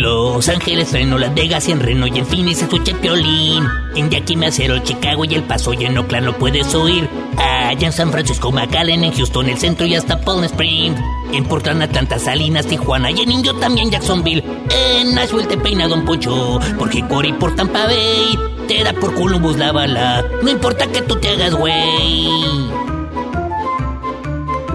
Los Ángeles, Reno, Las Vegas y en Reno y en Phoenix escuché Piolín. En Yakima, Acero, Chicago y El Paso y en Oakland lo puedes oír. Allá en San Francisco, McAllen, en Houston, el centro y hasta Palm Springs. En Portland, Atlanta, Salinas, Tijuana y en Indio también Jacksonville. En Nashville te peina Don Poncho, porque Cory por Tampa Bay te da por Columbus la bala. No importa que tú te hagas güey.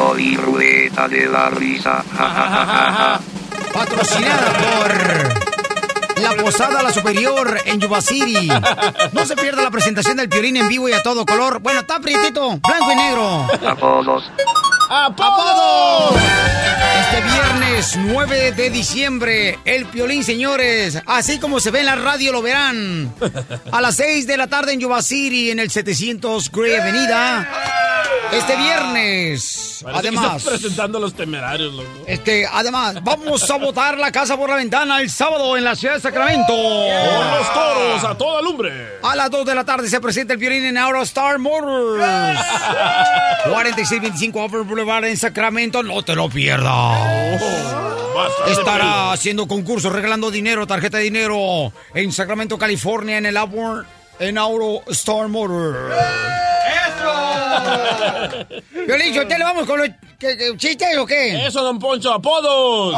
Pioli Ruleta de la Risa. Ja, ja, ja, ja, ja. Patrocinada por La Posada La Superior en Yuba City. No se pierda la presentación del Piolín en vivo y a todo color. Bueno, está prietito, blanco y negro. Apodos. ¡Apodos! Este viernes 9 de diciembre, el Piolín, señores. Así como se ve en la radio, lo verán. A las 6 de la tarde en Yuba City, en el 700 Gray Avenida. Este viernes. Parece que además. estás presentando a los temerarios, loco. Este, además, vamos a botar la casa por la ventana el sábado en la ciudad de Sacramento. Con los toros a toda lumbre. A las 2 de la tarde se presenta el violín en Star Motors. 4625 Upper Boulevard en Sacramento. No te lo pierdas. De Estará haciendo concursos, regalando dinero, tarjeta de dinero en Sacramento, California, en el Auburn, en Star Motors. Violín, ¿te le vamos con los ¿qué- qué, chistes o qué? Eso, don Poncho, apodos.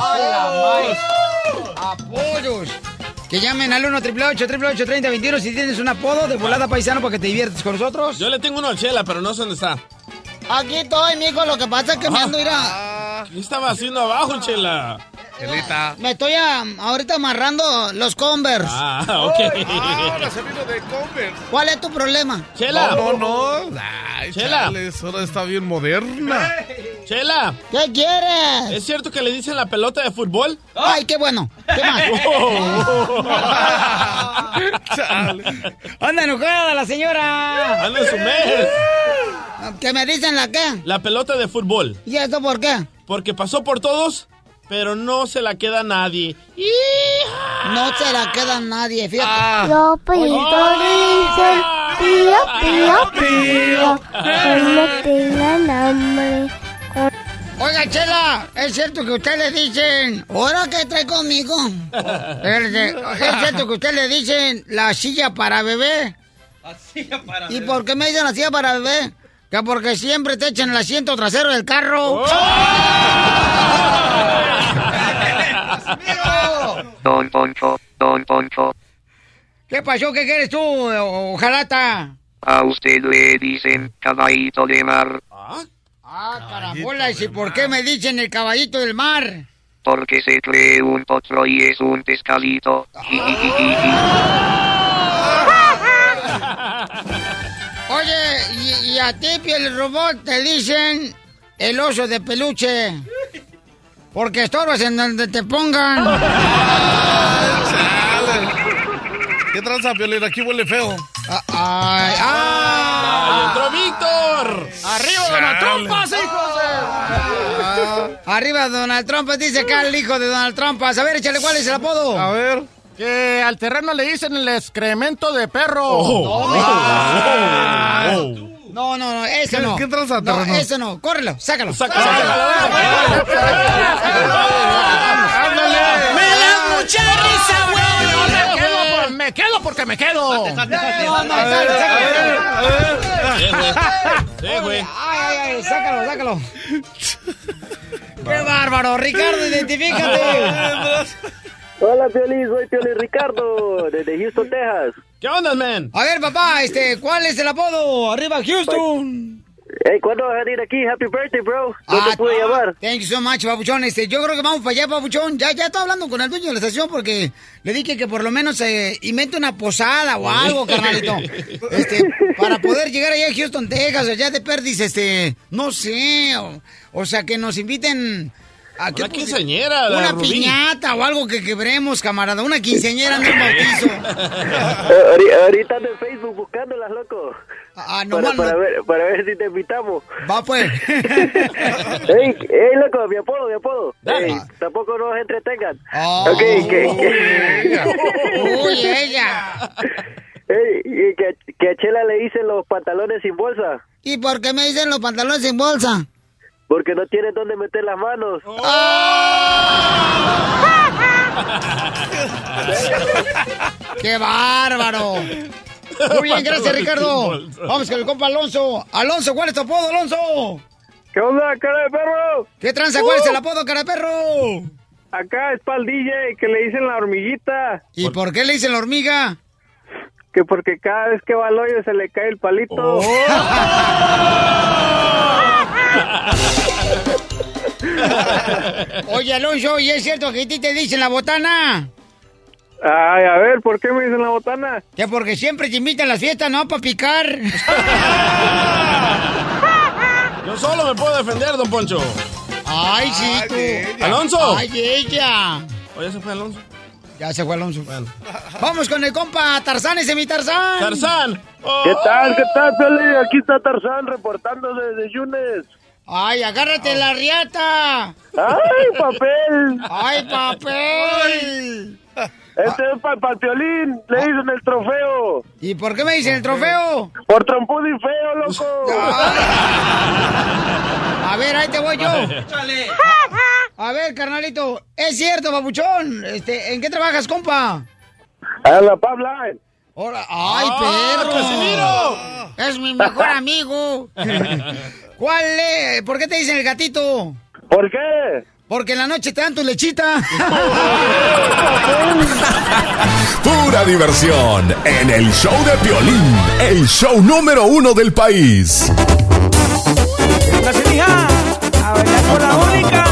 Apodos. Que llamen al 1 888 3021 si tienes un apodo de volada paisano para que te diviertas con nosotros. Yo le tengo uno a Chela, pero no sé dónde está. Aquí estoy, mijo. Lo que pasa es que me ando ir a... ¿Qué estaba haciendo abajo, Chela? Chelita. Me estoy ah, ahorita amarrando los Converse. Ah, ok. Ahora se vino de Converse. ¿Cuál es tu problema? Chela. No, no, no. Ay, Chela. chales, ahora está bien moderna. Chela. ¿Qué quieres? ¿Es cierto que le dicen la pelota de fútbol? Ay, qué bueno. ¿Qué más? Anda enojada la señora. Anda en su mes. ¿Que me dicen la qué? La pelota de fútbol. ¿Y esto por qué? Porque pasó por todos, pero no se la queda a nadie. No se la queda nadie, fíjate. Ah, dice, pío, pío, pío, tengan hambre. Oiga, Chela, ¿es cierto que usted le dicen... ¿Ahora qué trae conmigo? ¿Es cierto que usted le dicen la silla para bebé? ¿Y por qué me dicen la silla para bebé? Que porque siempre te echan el asiento trasero del carro. Don Poncho, Don Poncho. ¿Qué pasó? ¿Qué quieres tú, ojalata? A usted le dicen caballito de mar. Ah, carambola, ¿y si por qué me dicen el caballito del mar? Porque se cree un potro y es un pescadito. Oye, y, a ti, piel robot, te dicen el oso de peluche. Porque estorbas en donde te pongan. ¿Qué tranza, Piolín? Aquí huele feo. Ah, ay, ay. ¡Entró Víctor! ¡Arriba Donald Trump, hijos de... Arriba Donald Trump, dice acá el hijo de Donald Trump. A ver, échale, ¿cuál es el apodo? A ver. Que al terreno le dicen el excremento de perro. Oh. Ah. Oh. No, no, no, ese ¿Qué- no. qué tranza, No, ese no. Córrelo, sácalo. Sácalo, ¡Me da mucha risa, güey! Me quedo, por- me quedo porque me quedo. No, no, sácalo, sácalo. Sí, güey. Ay, ay, ay, sácalo, sácalo. ¡Qué bárbaro! Ricardo, identifícate. Hola, Piolín, soy Piolín Ricardo, desde Houston, Texas. ¿Qué onda, man? A ver, papá, este, ¿cuál es el apodo? Arriba, Houston. Hey, ¿cuándo vas a venir aquí? Happy birthday, bro. No Ah, te pude llamar. Thank you so much, papuchón. Este, yo creo que vamos para allá, papuchón. Ya, ya estoy hablando con el dueño de la estación porque le dije que por lo menos eh, invente una posada o algo, carnalito. Este, para poder llegar allá a Houston, Texas, allá de Perdis, este, no sé, o, o sea, que nos inviten a Una quinceañera, la Una Rubí. piñata o algo que quebremos, camarada. Una quinceañera en un bautizo. Eh, ahori- ahorita en Facebook buscándolas, loco. Ah, no, para, mal, para no. ver, para ver si te invitamos. Va pues. Ey, ey, loco, mi apodo, mi apodo. Dale. Ey, tampoco nos entretengan. Oh. Ok, que, Uy, ella. ey, y que, que a Chela le dicen los pantalones sin bolsa. ¿Y por qué me dicen los pantalones sin bolsa? Porque no tiene dónde meter las manos. ¡Qué bárbaro! Muy bien, gracias, Ricardo. Vamos con el compa Alonso. Alonso, ¿cuál es tu apodo, Alonso? ¿Qué onda, cara de perro? ¿Qué tranza? ¿Cuál es el apodo, cara de perro? Acá es DJ que le dicen la hormiguita. ¿Y por qué le dicen la hormiga? Que porque cada vez que va al hoyo se le cae el palito. Oh. Oye, Alonso, ¿y es cierto que a ti te dicen la botana? Ay, a ver, ¿por qué me dicen la botana? Que porque siempre te invitan a las fiestas, ¿no? Para picar. Yo solo me puedo defender, don Poncho. Ay, sí, Ay, tú. ella. Alonso. Ay, ella. Oye, se fue Alonso. Ya se fue Alonso. Vamos con el compa Tarzán, ese es mi Tarzán. Tarzán. Oh. ¿Qué tal? ¿Qué tal, Pele? Aquí está Tarzán reportando desde Yunes. Ay, agárrate la riata. ¡Ay, papel! Ay, papel. Este es para el violín, le dicen el trofeo. ¿Y por qué me dicen el trofeo? Por trompudo y feo, loco. A ver, ahí te voy yo. A ver, carnalito, es cierto, babuchón. Este, ¿en qué trabajas, compa? A la Pabla. Ahora- ¡Ay, ¡Ah, perro! Casimiro! Es mi mejor amigo. ¿Cuál es? ¿Por qué te dicen el gatito? ¿Por qué? Porque en la noche te dan tu lechita. Pura diversión en el show de Piolín, el show número uno del país. La a bailar con la única.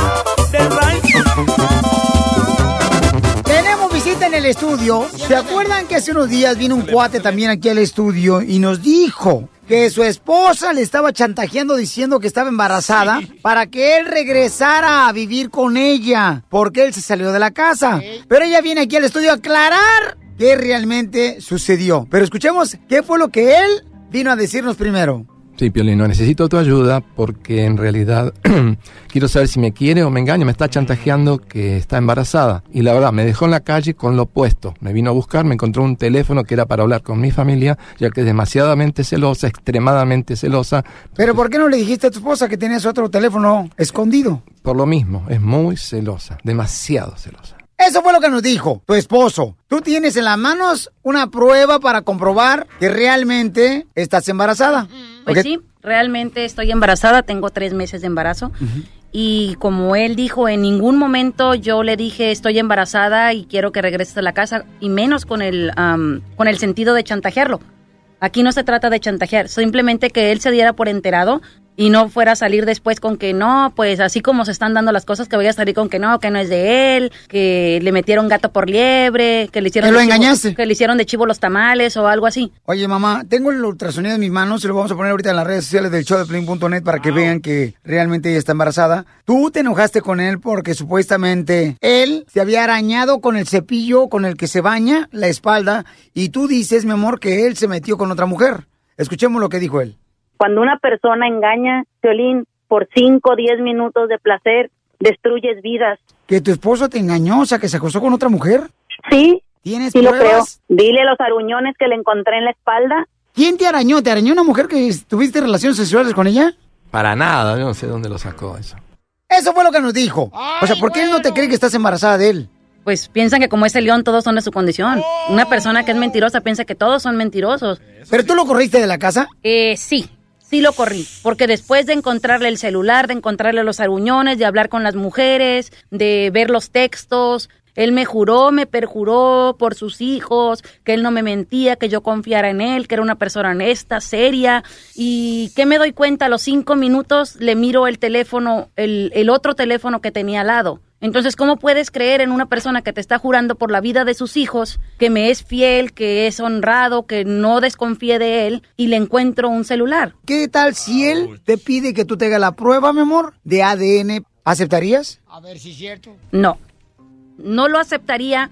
Tenemos visita en el estudio. ¿Se acuerdan que hace unos días vino un cuate también aquí al estudio y nos dijo que su esposa le estaba chantajeando diciendo que estaba embarazada para que él regresara a vivir con ella porque él se salió de la casa? Pero ella viene aquí al estudio a aclarar qué realmente sucedió. Pero escuchemos qué fue lo que él vino a decirnos primero. Sí, Piolino, necesito tu ayuda porque en realidad quiero saber si me quiere o me engaña. Me está chantajeando que está embarazada. Y la verdad, me dejó en la calle con lo opuesto. Me vino a buscar, me encontró un teléfono que era para hablar con mi familia, ya que es demasiadamente celosa, extremadamente celosa. Pero ¿por qué no le dijiste a tu esposa que tenías otro teléfono escondido? Por lo mismo, es muy celosa, demasiado celosa. Eso fue lo que nos dijo tu esposo. Tú tienes en las manos una prueba para comprobar que realmente estás embarazada. Pues sí, realmente estoy embarazada, tengo tres meses de embarazo. Y como él dijo, en ningún momento yo le dije estoy embarazada y quiero que regreses a la casa, y menos con el, am, con el sentido de chantajearlo. Aquí no se trata de chantajear, simplemente que él se diera por enterado y no fuera a salir después con que no, pues así como se están dando las cosas, que voy a salir con que no, que no es de él, que le metieron gato por liebre, que le hicieron, ¿Que lo de chivo- engañaste? que le hicieron de chivo los tamales o algo así. Oye, mamá, tengo el ultrasonido en mis manos y lo vamos a poner ahorita en las redes sociales del show de Piolín.net para que vean que realmente ella está embarazada. Tú te enojaste con él porque supuestamente él se había arañado con el cepillo con el que se baña la espalda y tú dices, mi amor, que él se metió con otra mujer. Escuchemos lo que dijo él. Cuando una persona engaña, Violín, por 5 o 10 minutos de placer, destruyes vidas. Que tu esposo te engañó, o sea, que se acostó con otra mujer. Sí. ¿Tienes Sí lo creo. pruebas? Dile los aruñones que le encontré en la espalda. ¿Quién te arañó? ¿Te arañó una mujer que tuviste relaciones sexuales con ella? Para nada, yo no sé dónde lo sacó eso. Eso fue lo que nos dijo. o sea, ¿por qué él no te cree que estás embarazada de él? Pues piensan que como es el león, todos son de su condición. Una persona que es mentirosa piensa que todos son mentirosos. ¿Pero tú lo corriste de la casa? Eh, sí, sí lo corrí. Porque después de encontrarle el celular, de encontrarle los aruñones, de hablar con las mujeres, de ver los textos, él me juró, me perjuró por sus hijos, que él no me mentía, que yo confiara en él, que era una persona honesta, seria. Y que me doy cuenta, a los cinco minutos le miro el teléfono, el, el otro teléfono que tenía al lado. Entonces, ¿cómo puedes creer en una persona que te está jurando por la vida de sus hijos, que me es fiel, que es honrado, que no desconfíe de él y le encuentro un celular? ¿Qué tal si él te pide que tú te hagas la prueba, mi amor, de ADN? ¿Aceptarías? A ver si es cierto. No, no lo aceptaría.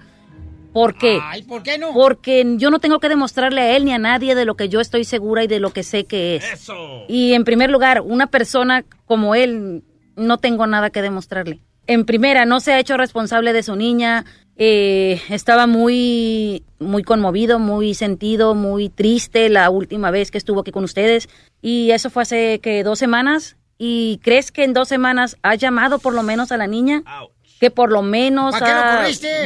¿Por qué? Ay, ¿por qué no? Porque yo no tengo que demostrarle a él ni a nadie de lo que yo estoy segura y de lo que sé que es. Y en primer lugar, una persona como él, no tengo nada que demostrarle. En primera, no se ha hecho responsable de su niña. eh, estaba muy, muy conmovido, muy sentido, muy triste la última vez que estuvo aquí con ustedes. Y eso fue hace que dos semanas. ¿Y crees que en dos semanas ha llamado por lo menos a la niña? Que por lo menos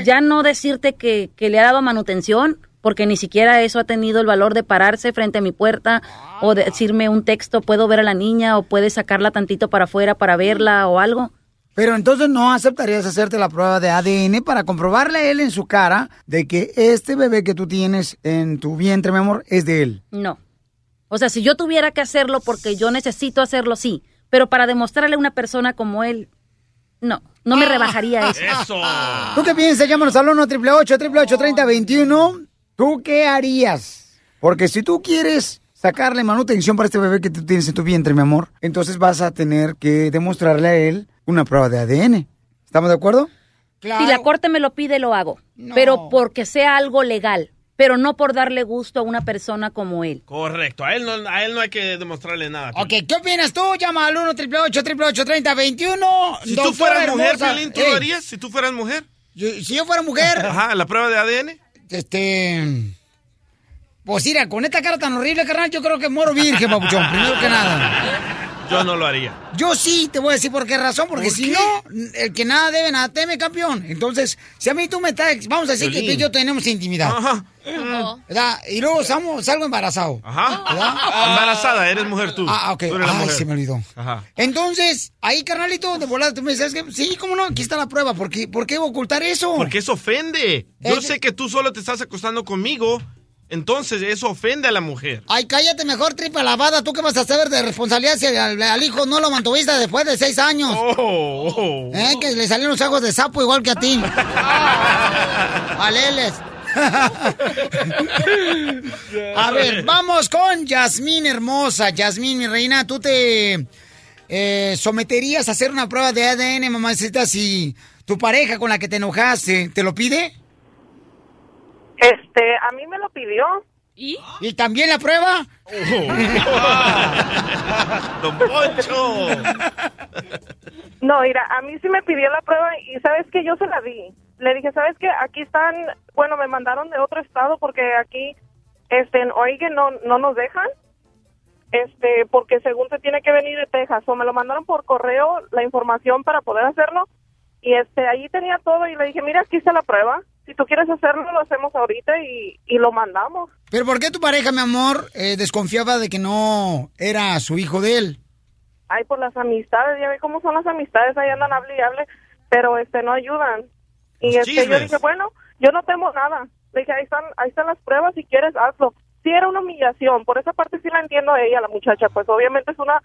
ya no decirte que, que le ha dado manutención, porque ni siquiera eso ha tenido el valor de pararse frente a mi puerta o decirme un texto, puedo ver a la niña o puedes sacarla tantito para afuera para verla o algo. Pero entonces no aceptarías hacerte la prueba de ADN para comprobarle a él en su cara de que este bebé que tú tienes en tu vientre, mi amor, es de él. No. O sea, si yo tuviera que hacerlo porque yo necesito hacerlo, sí. Pero para demostrarle a una persona como él, no, no me rebajaría eso. ¿Tú qué piensas? Llámanos al 1 888 3021 ¿Tú qué harías? Porque si tú quieres sacarle manutención para este bebé que tú tienes en tu vientre, mi amor, entonces vas a tener que demostrarle a él una prueba de ADN. ¿Estamos de acuerdo? Si la corte me lo pide, lo hago. Pero porque sea algo legal. Pero no por darle gusto a una persona como él. Correcto, a él, no, a él no hay que demostrarle nada. Ok, ¿qué opinas tú? Llama al 1 888 3021 Si tú fueras mujer, Piolín, ¿tú lo harías? Si tú fueras mujer. si yo fuera mujer. Ajá, la prueba de ADN. Este. Pues mira, con esta cara tan horrible, carnal, yo creo que muero virgen, papuchón, primero que nada. Yo no lo haría. Yo sí, te voy a decir por qué razón, porque ¿Por si qué? no, el que nada debe, nada teme, campeón. Entonces, si a mí tú me estás, vamos a decir que tú y yo tenemos intimidad. Ajá. ¿Verdad? Y luego salgo, salgo embarazado. Ajá. ¿Verdad? Embarazada, eres mujer tú. Ah, ok. Tú eres la Ay, mujer. se me olvidó. Ajá. Entonces, ahí, carnalito, de volada, tú me dices que sí, cómo no, aquí está la prueba. ¿Por qué, por qué ocultar eso? Porque eso ofende. Yo sé que tú solo te estás acostando conmigo, entonces eso ofende a la mujer. Ay, cállate mejor, tripa lavada. ¿Tú qué vas a saber de responsabilidad si al, al hijo no lo mantuviste después de seis años? Oh, ¿Eh? Que le salieron los ojos de sapo igual que a ti. Aleles. a ver, vamos con Yasmín hermosa. Yasmín, mi reina, ¿tú te eh, someterías a hacer una prueba de ADN, mamacita, si tu pareja con la que te enojaste te lo pide? Este, a mí me lo pidió. ¿Y? ¿Y también la prueba? Don Poncho. No, mira, a mí sí me pidió la prueba y sabes que yo se la di. Le dije, ¿sabes qué? Aquí están, bueno, me mandaron de otro estado porque aquí, este, en Oregon no, no nos dejan. Este, porque según se tiene que venir de Texas, o me lo mandaron por correo la información para poder hacerlo. Y este, ahí tenía todo y le dije, mira, aquí está la prueba. Si tú quieres hacerlo, lo hacemos ahorita y, y lo mandamos. ¿Pero por qué tu pareja, mi amor, eh, desconfiaba de que no era su hijo de él? Ay, por las amistades, ya ve cómo son las amistades, ahí andan hable y hable, pero este no ayudan. Y Los este, yo dije, bueno, yo no temo nada. Le dije, ahí están, ahí están las pruebas, si quieres, hazlo. Sí era una humillación, por esa parte sí la entiendo a ella, la muchacha, pues obviamente es una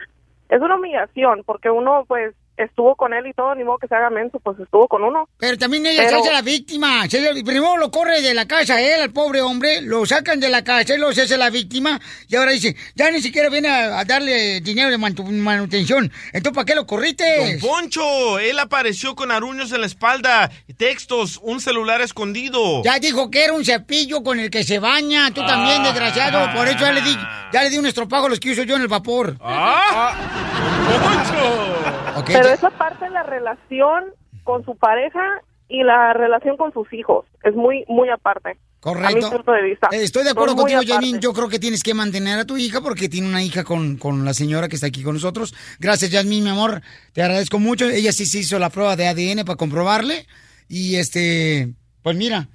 es una humillación porque uno pues estuvo con él y todo, ni modo que se haga menso, pues estuvo con uno. Pero también ella Pero- se hace la víctima. Se- primero lo corre de la casa él, al pobre hombre, lo sacan de la casa, él lo se hace la víctima y ahora dice, ya ni siquiera viene a, a darle dinero de manutención. Entonces, ¿para qué lo corriste? Don Poncho, él apareció con aruños en la espalda, textos, un celular escondido. Ya dijo que era un cepillo con el que se baña, tú también, Ah. desgraciado. Por eso ya le di, ya le di un estropajo a los que uso yo en el vapor. ¡Ah! Pero ya- esa parte de la relación con su pareja y la relación con sus hijos es muy, muy aparte. A mi Correcto. punto de vista. Eh, Estoy de acuerdo Son contigo. Jasmine. Yo creo que tienes que mantener a tu hija porque tiene una hija con, con la señora que está aquí con nosotros. Gracias, Jasmine, mi amor. Te agradezco mucho. Ella sí se hizo la prueba de ADN para comprobarle. Y este, pues mira,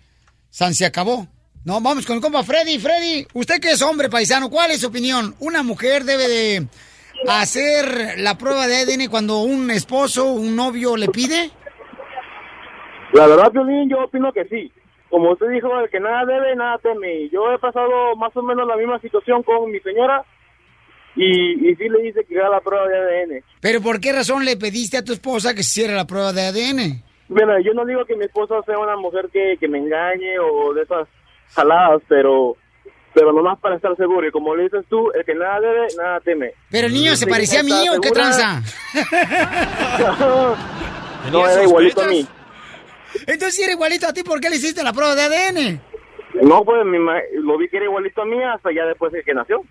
San se acabó. No, vamos con el compa Freddy. Freddy, usted que es hombre paisano, ¿cuál es su opinión? ¿Una mujer debe de hacer la prueba de ADN cuando un esposo, un novio le pide? La verdad, Piolín, yo opino que sí. Como usted dijo, el que nada debe, nada teme. Yo he pasado más o menos la misma situación con mi señora y, y sí le hice que haga la prueba de ADN. Pero ¿por qué razón le pediste a tu esposa que se hiciera la prueba de ADN? Mira, yo no digo que mi esposa sea una mujer que, que me engañe o de esas jaladas, pero pero nomás para estar seguro. Y como le dices tú, el que nada debe, nada teme. Pero el niño se parecía a mí ¿está o qué tranza. no, era igualito a mí. Entonces, si era igualito a ti, ¿por qué le hiciste la prueba de ADN? No, pues mi ma- lo vi que era igualito a mí hasta ya después de que nació.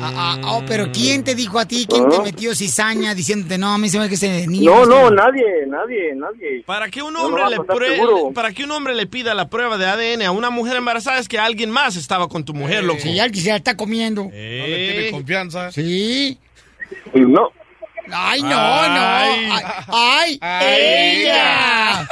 Ah, ah, oh, pero ¿quién te dijo a ti? ¿Quién te Ah. metió cizaña diciéndote, no, a mí se me que ese niño... No, está- no, nadie, nadie, nadie. Para que un no hombre le prue- para que un hombre le pida la prueba de ADN a una mujer embarazada es que alguien más estaba con tu mujer, loco. Si alguien se la está comiendo. No le tiene confianza. Sí. No. Ay, no, no. Ay. Ay, ay, Ay. ella.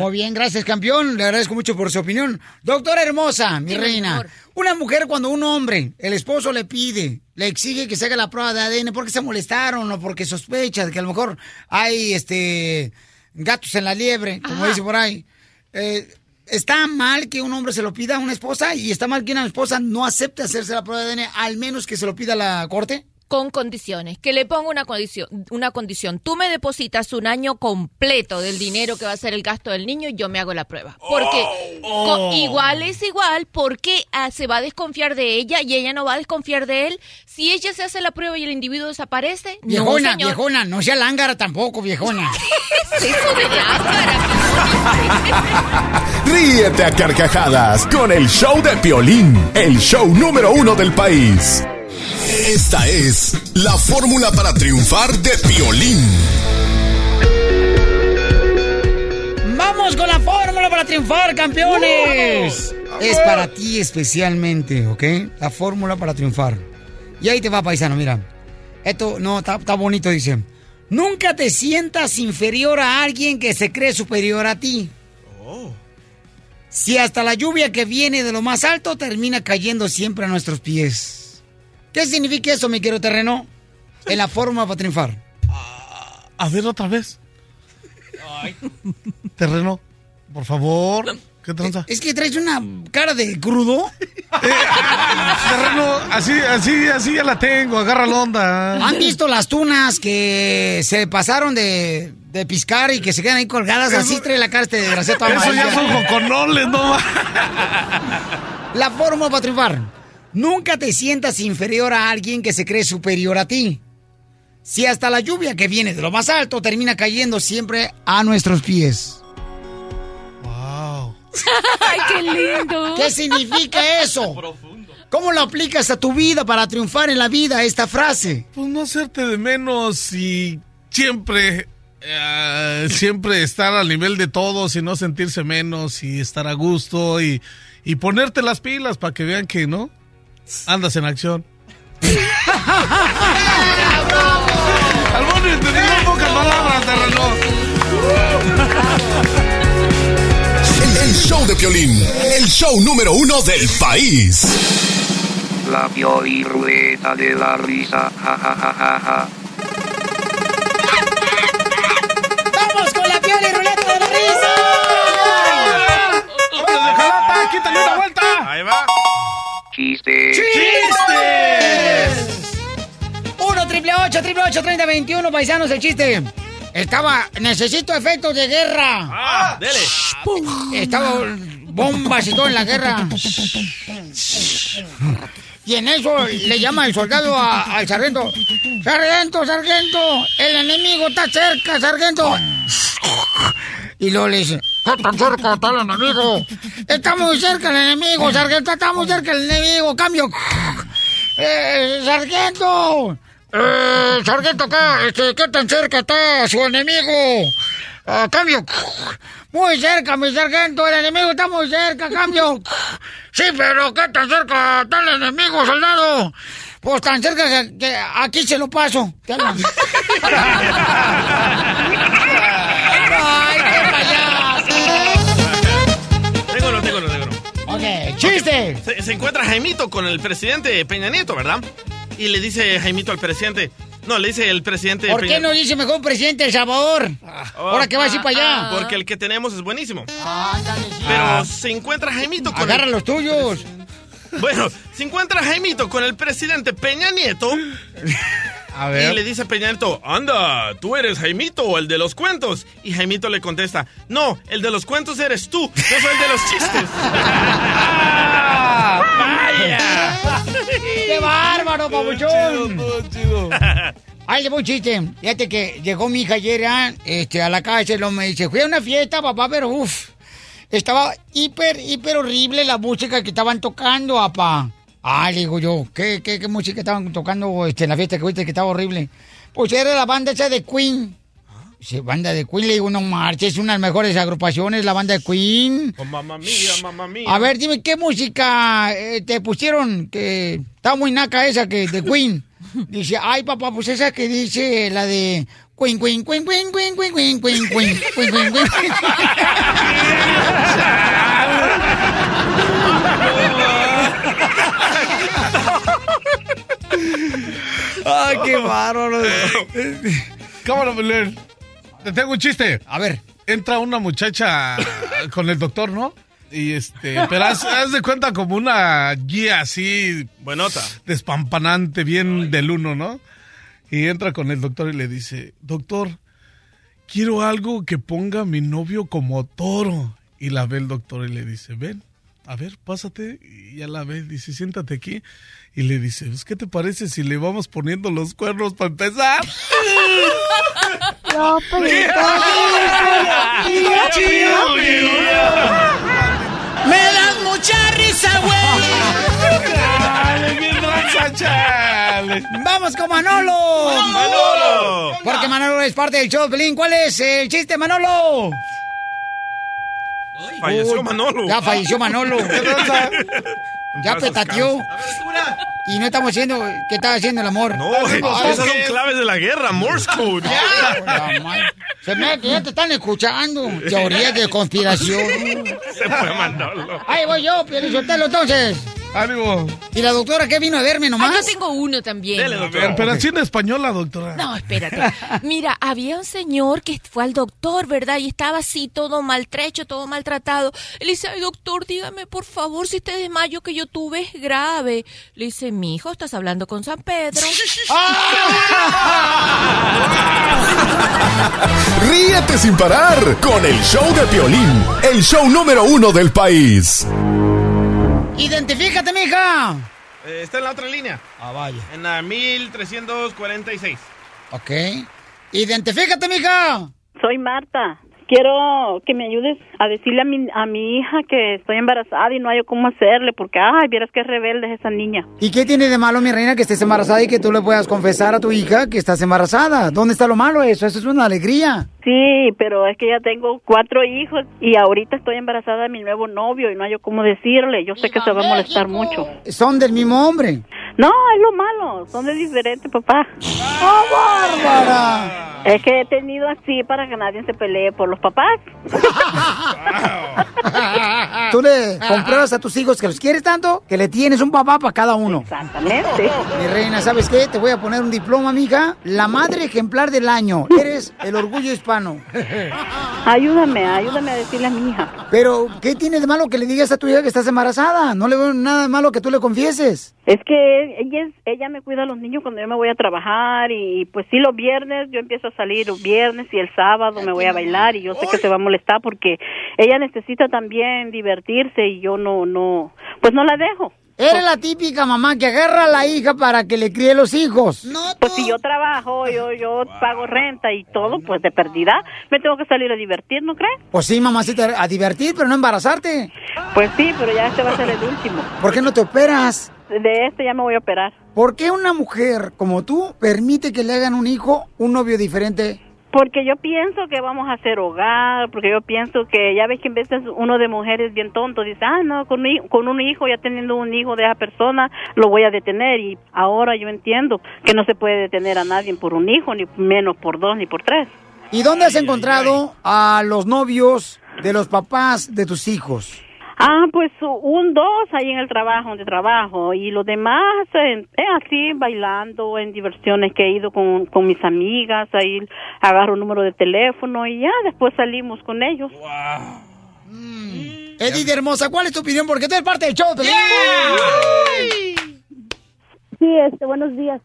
Muy bien, gracias, campeón. Le agradezco mucho por su opinión. Doctora hermosa, mi reina. Una mujer cuando un hombre, el esposo le pide, le exige que se haga la prueba de ADN porque se molestaron o porque sospecha de que a lo mejor hay este gatos en la liebre, como Ajá. dice por ahí. Eh, ¿Está mal que un hombre se lo pida a una esposa y está mal que una esposa no acepte hacerse la prueba de ADN al menos que se lo pida la corte? Con condiciones, que le ponga una condición, una condición. Tú me depositas un año completo del dinero que va a ser el gasto del niño y yo me hago la prueba. Porque co- igual es igual, porque ah, se va a desconfiar de ella y ella no va a desconfiar de él. Si ella se hace la prueba y el individuo desaparece, no, Viejona, señor. viejona, no sea lángara tampoco, viejona. ¿Qué es eso de lángara? Ríete a carcajadas con el show de Piolín, el show número uno del país. Esta es la fórmula para triunfar de Piolín. Vamos con la fórmula para triunfar, campeones. Es para ti especialmente, ¿ok? La fórmula para triunfar. Y ahí te va, paisano, mira. Esto, no, está, está bonito, dice. Nunca te sientas inferior a alguien que se cree superior a ti. Si hasta la lluvia que viene de lo más alto termina cayendo siempre a nuestros pies. ¿Qué significa eso, mi querido terreno? En la fórmula para triunfar. A ver otra vez. Terreno, por favor. ¿Qué tranza? Es que traes una cara de crudo. Terreno, así, así, así ya la tengo. Agarra la onda. ¿Han visto las tunas que se pasaron de, de piscar y que se quedan ahí colgadas? Así trae la cara este desgraciado. Eso ya son joconoles, no. La fórmula para triunfar. Nunca te sientas inferior a alguien que se cree superior a ti. Si hasta la lluvia que viene de lo más alto termina cayendo siempre a nuestros pies. Ay, qué lindo. ¿Qué significa eso? ¿Cómo lo aplicas a tu vida para triunfar en la vida esta frase? Pues no hacerte de menos y siempre, eh, siempre estar al nivel de todos y no sentirse menos y estar a gusto y, y ponerte las pilas para que vean que no andas en acción. Algunos entendieron pocas palabras, terreno. El, el show de Piolín, el show número uno del país. La Pioli Rueda de la Risa. Ja, ja, ja, ja, Chiste. ¡Chistes! 1 triple 8 triple 1-830-21, paisanos, el chiste. Estaba, necesito efectos de guerra. Ah, dele. Estaba bombas y todo en la guerra. Y en eso le llama el soldado al sargento. Sargento, sargento, el enemigo está cerca, sargento. Y luego le dice, ¿qué tan cerca está el enemigo? Está muy cerca el enemigo, sargento, está muy cerca el enemigo. Cambio. Eh, sargento. Eh, sargento, ¿qué, este, ¿qué tan cerca está su enemigo? Ah, cambio. Muy cerca, mi sargento. El enemigo está muy cerca, cambio. Sí, pero ¿qué tan cerca está el enemigo, soldado? Pues tan cerca que, que aquí se lo paso. ¡Ay, qué payaso! Tengo uno, tengo uno, tengo uno. Ok, chiste. Se, se encuentra Jaimito con el presidente Peña Nieto, ¿verdad? Y le dice Jaimito al presidente. No, le dice el presidente ¿Por Peña qué no dice mejor presidente El Salvador? Ahora que va a ir para allá. Porque el que tenemos es buenísimo. Ándale, sí. Pero se encuentra Jaimito con. Agarra el- los tuyos. Bueno, se encuentra Jaimito con el presidente Peña Nieto. A Y le dice Peña Nieto, anda, tú eres Jaimito, el de los cuentos. Y Jaimito le contesta, no, el de los cuentos eres tú, yo soy el de los chistes. ¡Qué bárbaro, papuchón! Ay, le voy un chiste. Fíjate que llegó mi hija ayer ah, este, a la casa y lo me dice, fui a una fiesta, papá, pero uff, estaba hiper, hiper horrible la música que estaban tocando, papá. Ah, le digo yo, ¿qué, qué, qué música estaban tocando este, en la fiesta que viste que estaba horrible? Pues era la banda esa de Queen. Dice, banda de Queen, le digo, no marches, es una de las mejores agrupaciones, la banda de Queen. Oh, mamá mía, mamá mía. A ver, dime, ¿qué música eh, te pusieron? Que está muy naca esa que de Queen. Dice, ay, papá, pues esa que dice la de Queen, Queen, Queen, Queen, Queen, Queen, Queen, Queen, Queen, Queen, Queen, Queen. ¡Ay, qué bárbaro! Cámara, Pelén. Te tengo un chiste. A ver. Entra una muchacha con el doctor, ¿no? Y este, pero haz, haz de cuenta como una guía así. Buenota. Despampanante, bien del uno, ¿no? Y entra con el doctor y le dice, doctor, quiero algo que ponga a mi novio como toro. Y la ve el doctor y le dice, ven, a ver, pásate. Y ya la ve, dice, siéntate aquí. Y le dice, pues, ¿qué te parece si le vamos poniendo los cuernos para empezar? Yo, ¡Me das mucha risa, güey! ¡Vamos con Manolo! ¡Manolo! Porque Manolo es parte del show, Pelín. ¿Cuál es el chiste, Manolo? Falleció Manolo. Ya falleció Manolo. ¿Qué? Ya petateó. Y no estamos haciendo que estaba haciendo el amor. No, esas son claves de la guerra, Morse code. Madre. Se me que ya te están escuchando. Teorías de conspiración. Se fue Manolo. Ahí voy yo, Pielichotelo, entonces. ¡Ánimo! ¿Y la doctora qué vino a verme Ah, nomás? yo tengo uno también. Pero, pero así en española, doctora. No, espérate. Mira, había un señor que fue al doctor, ¿verdad? Y estaba así todo maltrecho, todo maltratado. Le dice, ay, doctor, dígame, por favor, si este desmayo que yo tuve es grave. Le dice, mi hijo, estás hablando con San Pedro. Ríete sin parar con el show de Piolín, el show número uno del país. Identifícate, mija. Eh, está en la otra línea. Ah, vaya. En la 1346. Ok. Identifícate, mija. Soy Marta. Quiero que me ayudes a decirle a mi, a mi hija que estoy embarazada y no hay cómo hacerle porque, ay, vieras qué rebelde es esa niña. ¿Y qué tiene de malo, mi reina, que estés embarazada y que tú le puedas confesar a tu hija que estás embarazada? ¿Dónde está lo malo eso? Eso es una alegría. Sí, pero es que ya tengo cuatro hijos y ahorita estoy embarazada de mi nuevo novio y no hay cómo decirle. Yo sé que se va a molestar mucho. Son del mismo hombre. No, es lo malo. Son de diferente, papá. ¡Oh, bárbara! Es que he tenido así para que nadie se pelee por los papás. Tú le compruebas a tus hijos que los quieres tanto que le tienes un papá para cada uno. Exactamente. Mi reina, ¿sabes qué? Te voy a poner un diploma, mija. La madre ejemplar del año. Eres el orgullo hispano. Ayúdame, ayúdame a decirle a mi hija. Pero, ¿qué tiene de malo que le digas a tu hija que estás embarazada? No le veo nada de malo que tú le confieses. Es que ella, es- ella me cuida a los niños cuando yo me voy a trabajar y pues sí, los viernes yo empiezo a salir los viernes y el sábado me voy a bailar y yo sé que se va a molestar porque ella necesita también divertirse y yo no, no, pues no la dejo. Eres la típica mamá que agarra a la hija para que le críe los hijos. No, Pues si yo trabajo, yo, yo pago renta y todo, pues de perdida, me tengo que salir a divertir, ¿no crees? Pues sí, mamacita, a divertir, pero no embarazarte. Pues sí, pero ya este va a ser el último. ¿Por qué no te operas? De este ya me voy a operar. ¿Por qué una mujer como tú permite que le hagan un hijo, un novio diferente? Porque yo pienso que vamos a hacer hogar, porque yo pienso que ya ves que en veces uno de mujeres bien tonto dice, ah, no, con, un hi- con un hijo, ya teniendo un hijo de esa persona, lo voy a detener. Y ahora yo entiendo que no se puede detener a nadie por un hijo, ni menos por dos, ni por tres. ¿Y dónde has encontrado a los novios de los papás de tus hijos? Ah, pues un dos ahí en el trabajo, donde trabajo, y los demás eh, eh, así bailando en diversiones que he ido con, con mis amigas, ahí agarro un número de teléfono y ya después salimos con ellos. Edith hermosa, ¿cuál es tu opinión? Porque tú eres parte del show. Pelín. Sí, este, buenos días.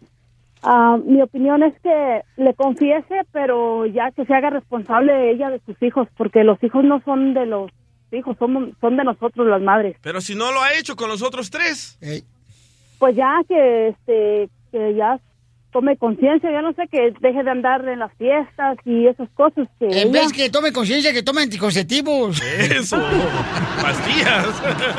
Ah, mi opinión es que le confiese, pero ya que se haga responsable ella de sus hijos, porque los hijos no son de los hijos, son, son de nosotros las madres. Pero si no lo ha hecho con los otros tres. Pues ya que, este, que ya tome conciencia, ya no sé, que deje de andar en las fiestas y esas cosas que En ella- vez que tome conciencia, que tome anticonceptivos. Eso. Pastillas.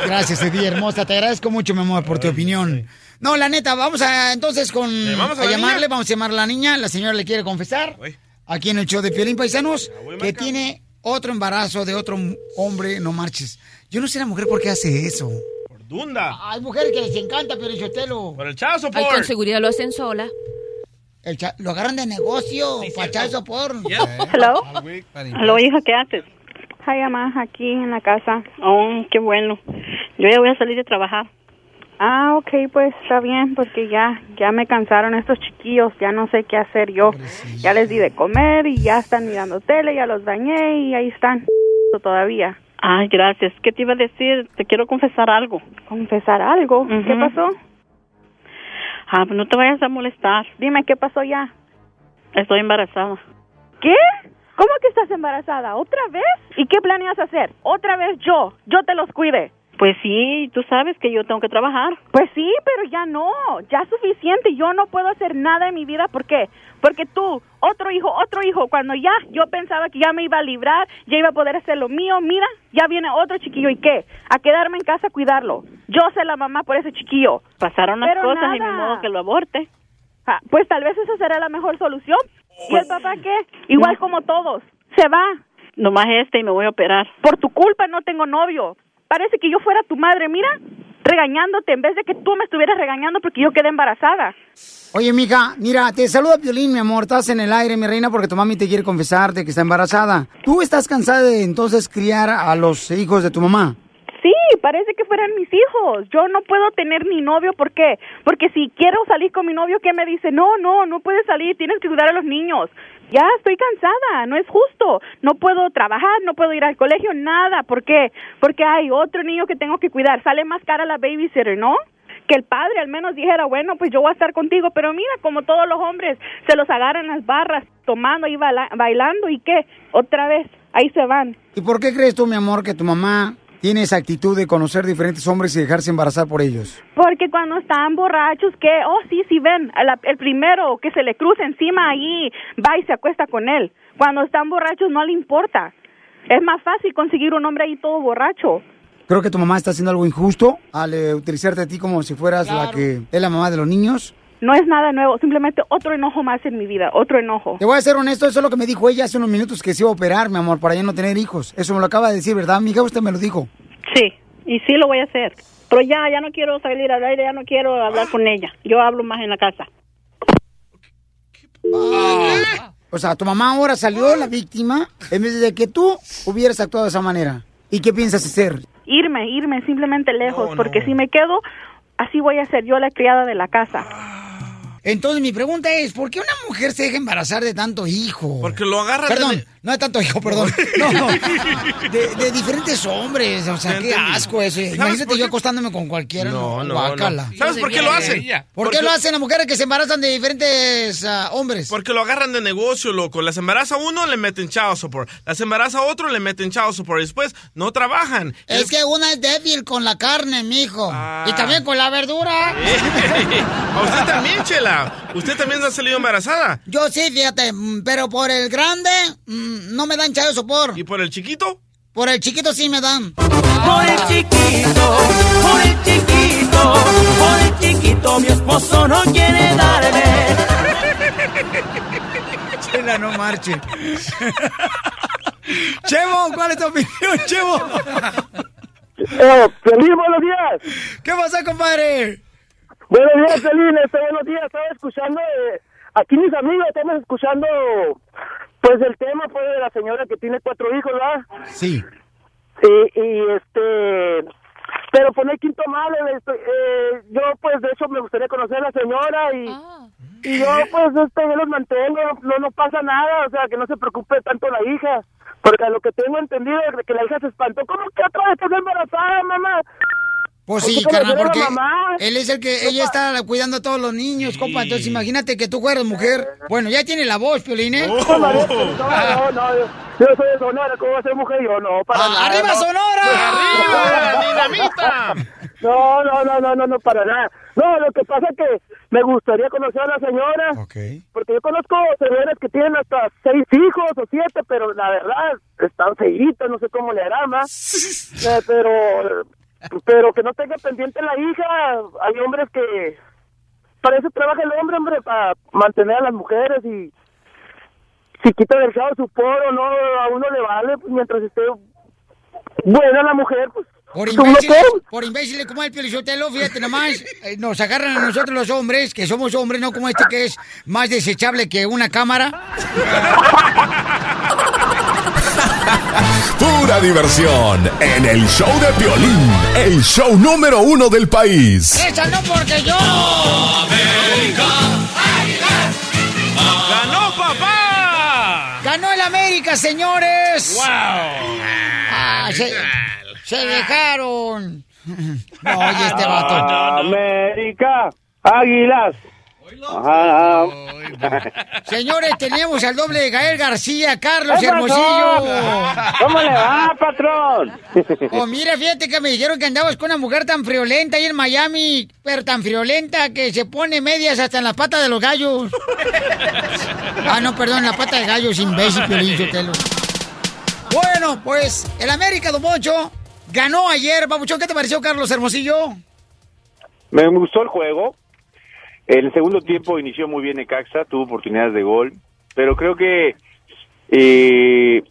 Gracias, Edith hermosa. Te agradezco mucho, mi amor, por tu opinión. No, la neta, vamos a entonces con vamos a a la llamarle, niña? vamos a llamar a la niña. La señora le quiere confesar aquí en el show de Piolín Paisanos que tiene otro embarazo de otro hombre, no marches. Yo no sé la mujer por qué hace eso. Por Dunda. Hay mujeres que les encanta, Piolín Chotelo. Por el chazo, Ay, con seguridad lo hacen sola. El cha- lo agarran de negocio, pachazo por. Hello. Hello, hija, ¿qué haces? Hi, mamá, aquí en la casa. Oh, qué bueno. Yo ya voy a salir de trabajar. Ah, ok, pues está bien, porque ya, ya me cansaron estos chiquillos, ya no sé qué hacer yo. Ya les di de comer y ya están mirando tele, ya los dañé y ahí están todavía. Ay, gracias. ¿Qué te iba a decir? Te quiero confesar algo. ¿Confesar algo? ¿Qué pasó? Ah, pues no te vayas a molestar. Dime, ¿qué pasó ya? Estoy embarazada. ¿Qué? ¿Cómo que estás embarazada? ¿Otra vez? ¿Y qué planeas hacer? ¿Otra vez yo? Yo te los cuide. Pues sí, tú sabes que yo tengo que trabajar. Pues sí, pero ya no, ya es suficiente. Yo no puedo hacer nada en mi vida. ¿Por qué? Porque tú, otro hijo, otro hijo, cuando ya yo pensaba que ya me iba a librar, ya iba a poder hacer lo mío, mira, ya viene otro chiquillo y qué? A quedarme en casa a cuidarlo. Yo sé la mamá por ese chiquillo. Pasaron las Pero cosas y ni modo que lo aborte. Ah, pues tal vez esa será la mejor solución. ¿Y el papá qué? Igual como todos. Se va. Nomás este y me voy a operar. Por tu culpa no tengo novio. Parece que yo fuera tu madre, mira, regañándote en vez de que tú me estuvieras regañando porque yo quedé embarazada. Oye, mija, mira, te saluda Piolín, mi amor. Estás en el aire, mi reina, porque tu mami te quiere confesarte que está embarazada. ¿Tú estás cansada de entonces criar a los hijos de tu mamá? Sí, parece que fueran mis hijos. Yo no puedo tener mi novio, ¿por qué? Porque si quiero salir con mi novio, ¿qué me dice? No, no, no puedes salir, tienes que cuidar a los niños. Ya estoy cansada, no es justo. No puedo trabajar, no puedo ir al colegio, nada. ¿Por qué? Porque hay otro niño que tengo que cuidar. Sale más cara la babysitter, ¿no? Que el padre al menos dijera, bueno, pues yo voy a estar contigo. Pero mira, como todos los hombres, se los agarran las barras, tomando y baila- bailando, ¿y qué? Otra vez, ahí se van. ¿Y por qué crees tú, mi amor, que tu mamá tiene esa actitud de conocer diferentes hombres y dejarse embarazar por ellos? Porque cuando están borrachos, que, oh, sí, sí, ven, el, el primero que se le cruza encima ahí, va y se acuesta con él. Cuando están borrachos no le importa. Es más fácil conseguir un hombre ahí todo borracho. Creo que tu mamá está haciendo algo injusto al eh, utilizarte a ti como si fueras la que es la mamá de los niños. No es nada nuevo, simplemente otro enojo más en mi vida, otro enojo. Te voy a ser honesto, eso es lo que me dijo ella hace unos minutos que se iba a operar, mi amor, para ya no tener hijos. Eso me lo acaba de decir, ¿verdad, amiga? Usted me lo dijo. Sí, y sí lo voy a hacer. Pero ya, ya no quiero salir al aire, ya no quiero hablar con ella. Yo hablo más en la casa. O sea, tu mamá ahora salió la víctima en vez de que tú hubieras actuado de esa manera. ¿Y qué piensas hacer? Irme, irme simplemente lejos, porque si me quedo, así voy a ser yo la criada de la casa. Entonces mi pregunta es, ¿por qué una mujer se deja embarazar de tanto hijo? Porque lo agarran Perdón, de- No de tanto hijo, perdón. No, no. De, de diferentes hombres. O sea, qué asco eso. Imagínate yo acostándome con cualquiera. No, no, guácala. no. ¿Sabes por qué lo hacen? ¿Por qué Porque- lo hacen las mujeres que se embarazan de diferentes ah, hombres? Porque lo agarran de negocio, loco. Las embaraza uno, le meten child support. Las embaraza otro, le meten child support. Y después no trabajan. Es que una es débil con la carne, mijo. Ah. Y también con la verdura. A usted también, Chela. Usted también ha salido embarazada. Yo sí, fíjate, mm, pero por el grande mm, no me dan chayo sopor. ¿Y por el chiquito? Por el chiquito sí me dan. Por el chiquito, por el chiquito, por el chiquito, mi esposo no quiere darme. Chela, no marche. Chevo, ¿cuál es tu opinión, Chevo? Eh, Pelín, buenos días. ¿Qué pasa, compadre? Buenos días, Pelín. Este, buenos días. Estaba escuchando, eh, aquí mis amigos estamos escuchando, pues el tema fue de la señora que tiene cuatro hijos, ¿verdad? Sí. Y, y este, pero pone quinto mal, eh, este, eh, yo pues de hecho me gustaría conocer a la señora y, y yo pues este, yo los mantengo, no, no pasa nada, o sea, que no se preocupe tanto la hija, porque a lo que tengo entendido es que la hija se espantó, ¿cómo que otra vez estás embarazada, mamá? Pues sí, carnal, porque él es el que, ella está cuidando a todos los niños, compa. Entonces imagínate que tú fueras mujer. Bueno, ya tiene la voz, Piolín, ¿eh? No, no, no, no, yo, soy de Sonora, ¿cómo va a ser mujer? Yo no, para Ah, nada. ¡arriba, no. Sonora! ¡Arriba, dinamita! No, no, no, no, no, no, para nada. No, lo que pasa es que me gustaría conocer a la señora. Porque yo conozco señoras que tienen hasta seis hijos o siete, pero la verdad, están feitas, no sé cómo le hará más. Eh, pero, pero que no tenga pendiente la hija. Hay hombres que, para eso trabaja el hombre, hombre, para mantener a las mujeres y si quita del chavo su poro, no, a uno le vale, pues mientras esté buena la mujer, pues. Por ¿Cómo imbéciles, por imbéciles como el Piolichotelo, fíjate nomás, eh, nos agarran a nosotros los hombres, que somos hombres, no como este que es más desechable que una cámara. Pura diversión en el show de violín, el show número uno del país. ¡Esa no porque yo! ¡Ganó, papá! ¡Ganó el América, señores! ¡Wow! Ah, se, se dejaron. No, oye, este vato. América, Águilas. Ajá. Señores, tenemos al doble de Gael García, Carlos. Hermosillo. ¿Cómo le va, patrón? Oh, mira, fíjate que me dijeron que andabas con una mujer tan friolenta ahí en Miami, pero tan friolenta que se pone medias hasta en las patas de los gallos. Ah, no, perdón, en la pata de gallos, imbécil, Piolín Sotelo. Bueno, pues, el América, Don Poncho, ganó ayer. Babuchón, ¿qué te pareció, Carlos Hermosillo? Me gustó el juego. El segundo tiempo inició muy bien Necaxa, tuvo oportunidades de gol, pero creo que eh,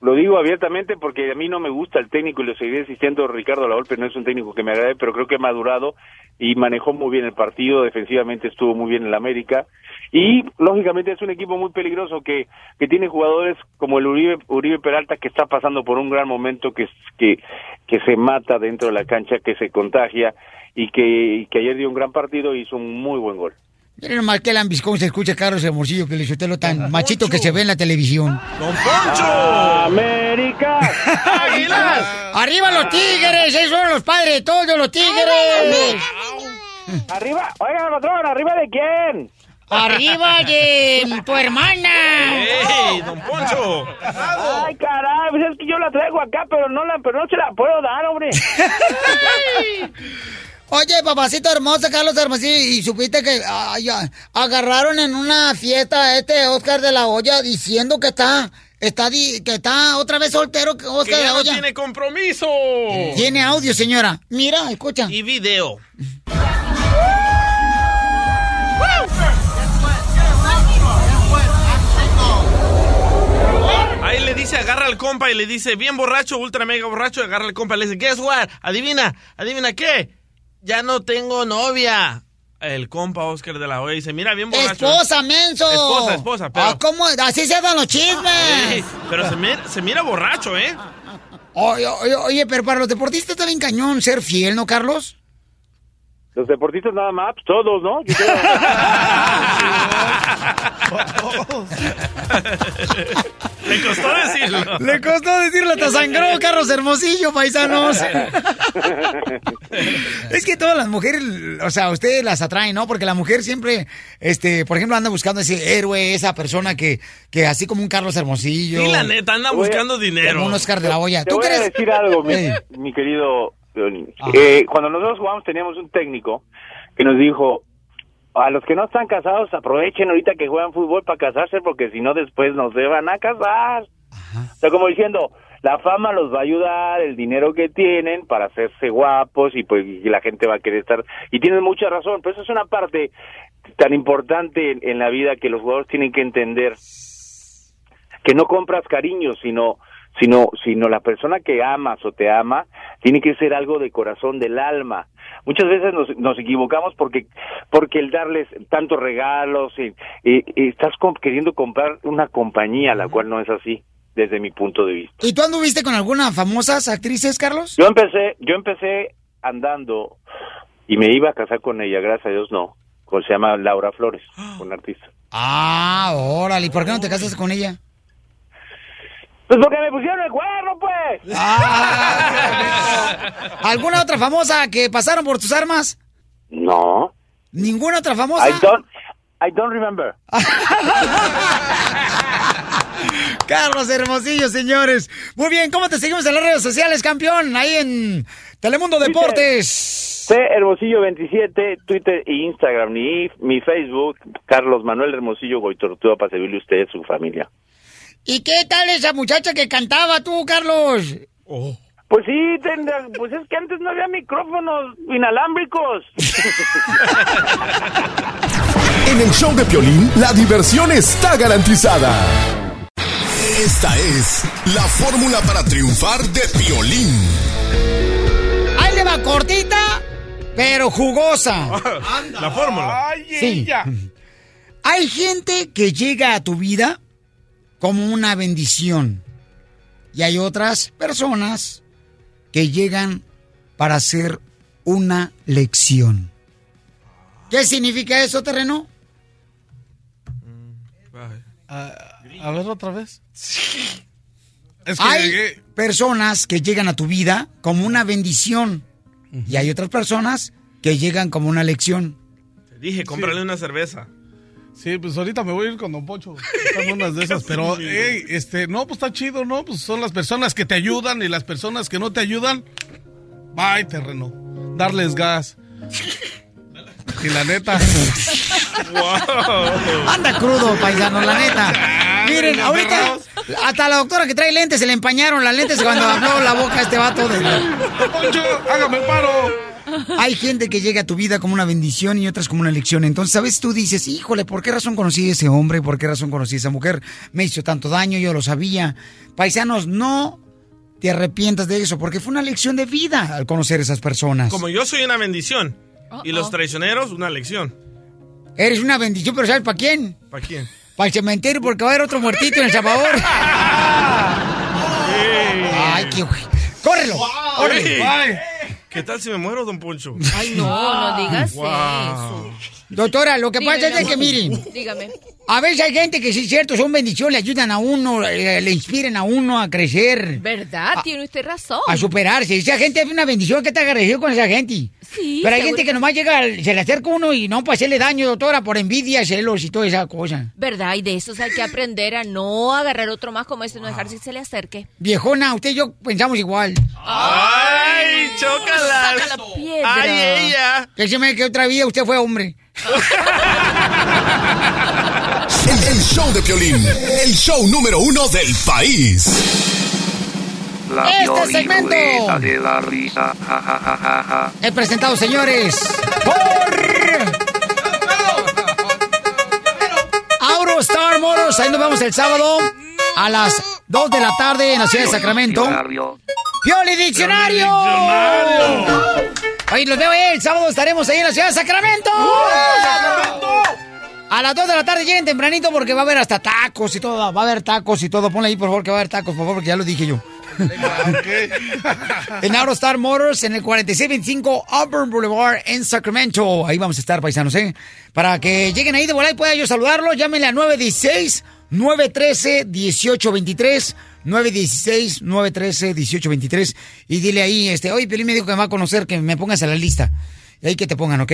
lo digo abiertamente porque a mí no me gusta el técnico y lo seguiré insistiendo. Ricardo Lavolpe no es un técnico que me agrade, pero creo que ha madurado y manejó muy bien el partido. Defensivamente estuvo muy bien el América y lógicamente es un equipo muy peligroso que que tiene jugadores como el Uribe Uribe Peralta que está pasando por un gran momento que que que se mata dentro de la cancha, que se contagia y que, y que ayer dio un gran partido y hizo un muy buen gol. Miren nomás que lambiscón se escucha Carlos Hermosillo, Piolín Sotelo, tan machito que se ve en la televisión. ¡Don Poncho! ¡América! ¡Águilas! ¡Arriba los tigres! ¡Esos son los padres de todos los tigres! Arriba, oiga, patrón, ¿arriba de quién? ¡Arriba de tu hermana! ¡Ey, don Poncho! Ay, caray, pues es que yo la traigo acá, pero no la, pero no se la puedo dar, hombre. Oye, papacito hermoso, Carlos Hermosillo, y supiste que ay, agarraron en una fiesta a este Oscar de la Hoya diciendo que está, está, di- que está otra vez soltero que Que Oscar de ya la no tiene compromiso. Tiene audio, señora. Mira, escucha. Y video. Ahí le dice, agarra al compa y le dice, bien borracho, ultra mega borracho, agarra al compa y le dice, guess what? Adivina, adivina qué. Ya no tengo novia. El compa Oscar de la Hoya dice, mira, bien borracho. Esposa, menso. Esposa, esposa, pero- Ah, ¿cómo? Así se dan los chismes. pero se mira, se mira borracho, ¿eh? Oye, oye, oye, pero para los deportistas está bien cañón ser fiel, ¿no, Carlos? Los deportistas nada más, pues, todos, ¿no? Yo creo- Le costó decirlo. Le costó decirlo, te sangró, Carlos Hermosillo, paisanos. es que todas las mujeres, o sea, ustedes las atraen, ¿no? Porque la mujer siempre, este, por ejemplo, anda buscando ese héroe, esa persona que, que así como un Carlos Hermosillo. Y la neta, anda buscando dinero. Como un Oscar de la Hoya. Te ¿Tú voy a crees? decir algo, mi querido Eh, cuando nosotros jugamos teníamos un técnico que nos dijo, a los que no están casados aprovechen ahorita que juegan fútbol para casarse porque si no después nos van a casar. O sea, como diciendo, la fama los va a ayudar, el dinero que tienen para hacerse guapos y pues y la gente va a querer estar. Y tienen mucha razón, pero eso es una parte tan importante en, en la vida que los jugadores tienen que entender que no compras cariño, sino sino sino la persona que amas o te ama tiene que ser algo de corazón del alma. Muchas veces nos, nos equivocamos porque porque el darles tantos regalos y, y- y estás queriendo comprar una compañía, la cual no es así desde mi punto de vista. ¿Y tú anduviste con alguna famosas actrices, Carlos? Yo empecé yo empecé andando y me iba a casar con ella, gracias a Dios no. Se llama Laura Flores, una artista. Ah, órale, ¿y por qué no te casaste con ella? Pues porque me pusieron el cuerno, pues. ¿Alguna otra famosa que pasaron por tus armas? No. ¿Ninguna otra famosa? I don't I don't remember. Carlos Hermosillo, señores. Muy bien, ¿cómo te seguimos en las redes sociales, campeón? Ahí en Telemundo Deportes. C Hermosillo 27, Twitter e Instagram, ni mi Facebook, Carlos Manuel Hermosillo Goitortúa para servirle a usted y a su familia. ¿Y qué tal esa muchacha que cantaba tú, Carlos? Pues sí, tendrá- pues es que antes no había micrófonos inalámbricos. En el show de Piolín, la diversión está garantizada. Esta es la fórmula para triunfar de Piolín. Ahí le va cortita, pero jugosa. La fórmula. Sí. Hay gente que llega a tu vida como una bendición. Y hay otras personas que llegan para hacer una lección. ¿Qué significa eso, terreno? A ver otra vez. Es que hay llegué- personas que llegan a tu vida como una bendición. Y hay otras personas que llegan como una lección. Te dije, cómprale una cerveza. Sí, pues ahorita me voy a ir con Don Pocho. Están unas de esas, pero, hey, este, no, pues está chido, ¿no? Pues son las personas que te ayudan y las personas que no te ayudan. Bye, terreno. Darles gas. Y la neta. Anda crudo, paisano, la neta. Miren, ahorita hasta la doctora que trae lentes se le empañaron las lentes cuando habló la boca a este vato de... Poncho, hágame paro. Hay gente que llega a tu vida como una bendición y otras como una lección. Entonces, a veces tú dices, híjole, ¿por qué razón conocí a ese hombre? ¿Por qué razón conocí a esa mujer? Me hizo tanto daño, yo lo sabía. Paisanos, no te arrepientas de eso, porque fue una lección de vida al conocer a esas personas. Como yo soy una bendición. Y los traicioneros, una lección. Eres una bendición, pero ¿sabes para quién? ¿Para quién? Para el cementerio, porque va a haber otro muertito en El Salvador. Ay, qué... ¡Córrelo! ¡Órale! Ey. ¿Qué tal si me muero, don Poncho? Ay, no, no digas Wow. eso. Doctora, lo que pasa es que, miren, Dígame. a veces hay gente que sí es cierto, son bendiciones, le ayudan a uno, eh, le inspiran a uno a crecer, ¿Verdad? Tiene usted razón. a superarse. Esa gente es una bendición que te agradecido con esa gente. Sí, Pero hay seguro gente que nomás llega, se le acerca a uno y no para hacerle daño, doctora, por envidia, celos y toda esa cosa. ¿Verdad? Y de esos hay que aprender a no agarrar otro más como este, no dejar que se le acerque. Viejona, usted y yo pensamos igual. ¡Ay, chócalas! Saca la piedra. ¡Ay, ella! Que se me que otra vida usted fue hombre. El, el show de Piolín, el show número uno del país. La Este segmento. De la risa. Ja, ja, ja, ja, ja. He presentado, señores, por Auro Star Motors. Ahí nos vemos el sábado a las 2 de la tarde en la ciudad de Sacramento. Diccionario. ¡Pioli Diccionario! Oye, los veo eh, el sábado estaremos ahí en la ciudad de Sacramento. A las 2 de la tarde lleguen tempranito porque va a haber hasta tacos y todo. Va a haber tacos y todo. Ponle ahí, por favor, que va a haber tacos, por favor, porque ya lo dije yo. en Aerostar Motors, en el 4625 Auburn Boulevard en Sacramento. Ahí vamos a estar, paisanos, ¿eh? Para que lleguen ahí de volar y pueda yo saludarlo, llámenle a 916 913-1823. 916-913-1823. Y dile ahí, este, oye, Pelín me dijo que me va a conocer, que me pongas a la lista. Y ahí que te pongan, ¿ok?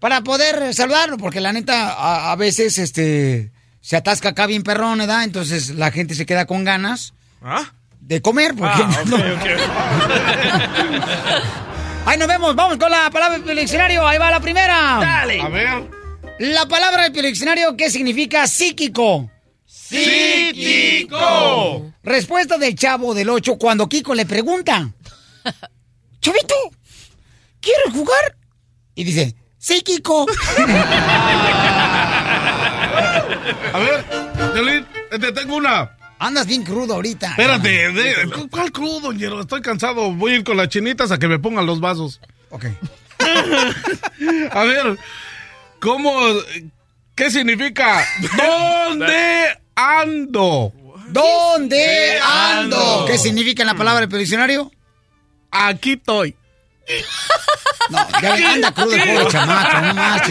Para poder saludarlo, porque la neta, a, a veces, este, se atasca acá bien perrón, ¿verdad? Entonces la gente se queda con ganas ¿Ah? de comer, porque Ah, ok, no- ok. Ahí nos vemos, vamos con la palabra del diccionario. Ahí va la primera. Dale. A ver. La palabra del diccionario, ¿qué significa psíquico? ¡Psíquico! Respuesta del chavo del 8 cuando Kiko le pregunta: Chavito, ¿quieres jugar? Y dice: Sí, Kiko. A ver, Piolín, te tengo una. Andas bien crudo ahorita. Espérate, de- ¿cuál crudo, ñero? Estoy cansado. Voy a ir con las chinitas a que me pongan los vasos. Ok. a ver, ¿cómo? ¿Qué significa? ¿Dónde ando? ¿Dónde ando? ¿Qué significa en la palabra del diccionario? Aquí estoy. No, ya ve, anda crudo el pobre chamaco, no. Mira,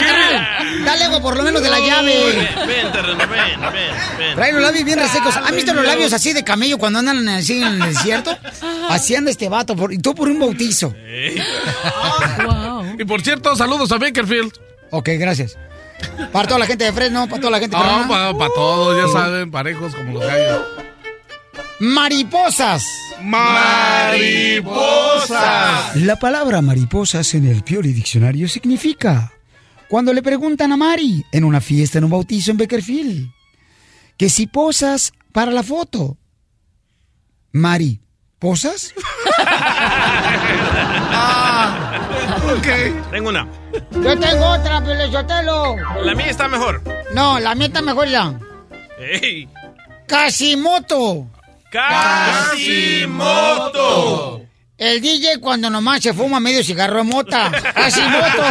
carnal, dale agua por lo menos de la llave. Ven, ven, terreno, ven, ven, ven. Trae los labios bien resecos. ¿Han visto los labios así de camello cuando andan así en el desierto? Así anda este vato, por- y tú por un bautizo. Y por cierto, saludos a Bakerfield. Ok, gracias. Para toda la gente de Fresno, para toda la gente de No, para todos, ya saben, parejos como los gallos. Mariposas. Mariposas. La palabra mariposas en el Piori Diccionario significa cuando le preguntan a Mari en una fiesta, en un bautizo en Beckerfield, que si posas para la foto. Mari, ¿posas? ok. Tengo una. Yo tengo otra, Pelechotelo. La mía está mejor. No, la mía está mejor ya. ¡Ey! Casimoto. ¡Casimoto! El DJ cuando nomás se fuma medio cigarro de mota. Casimoto.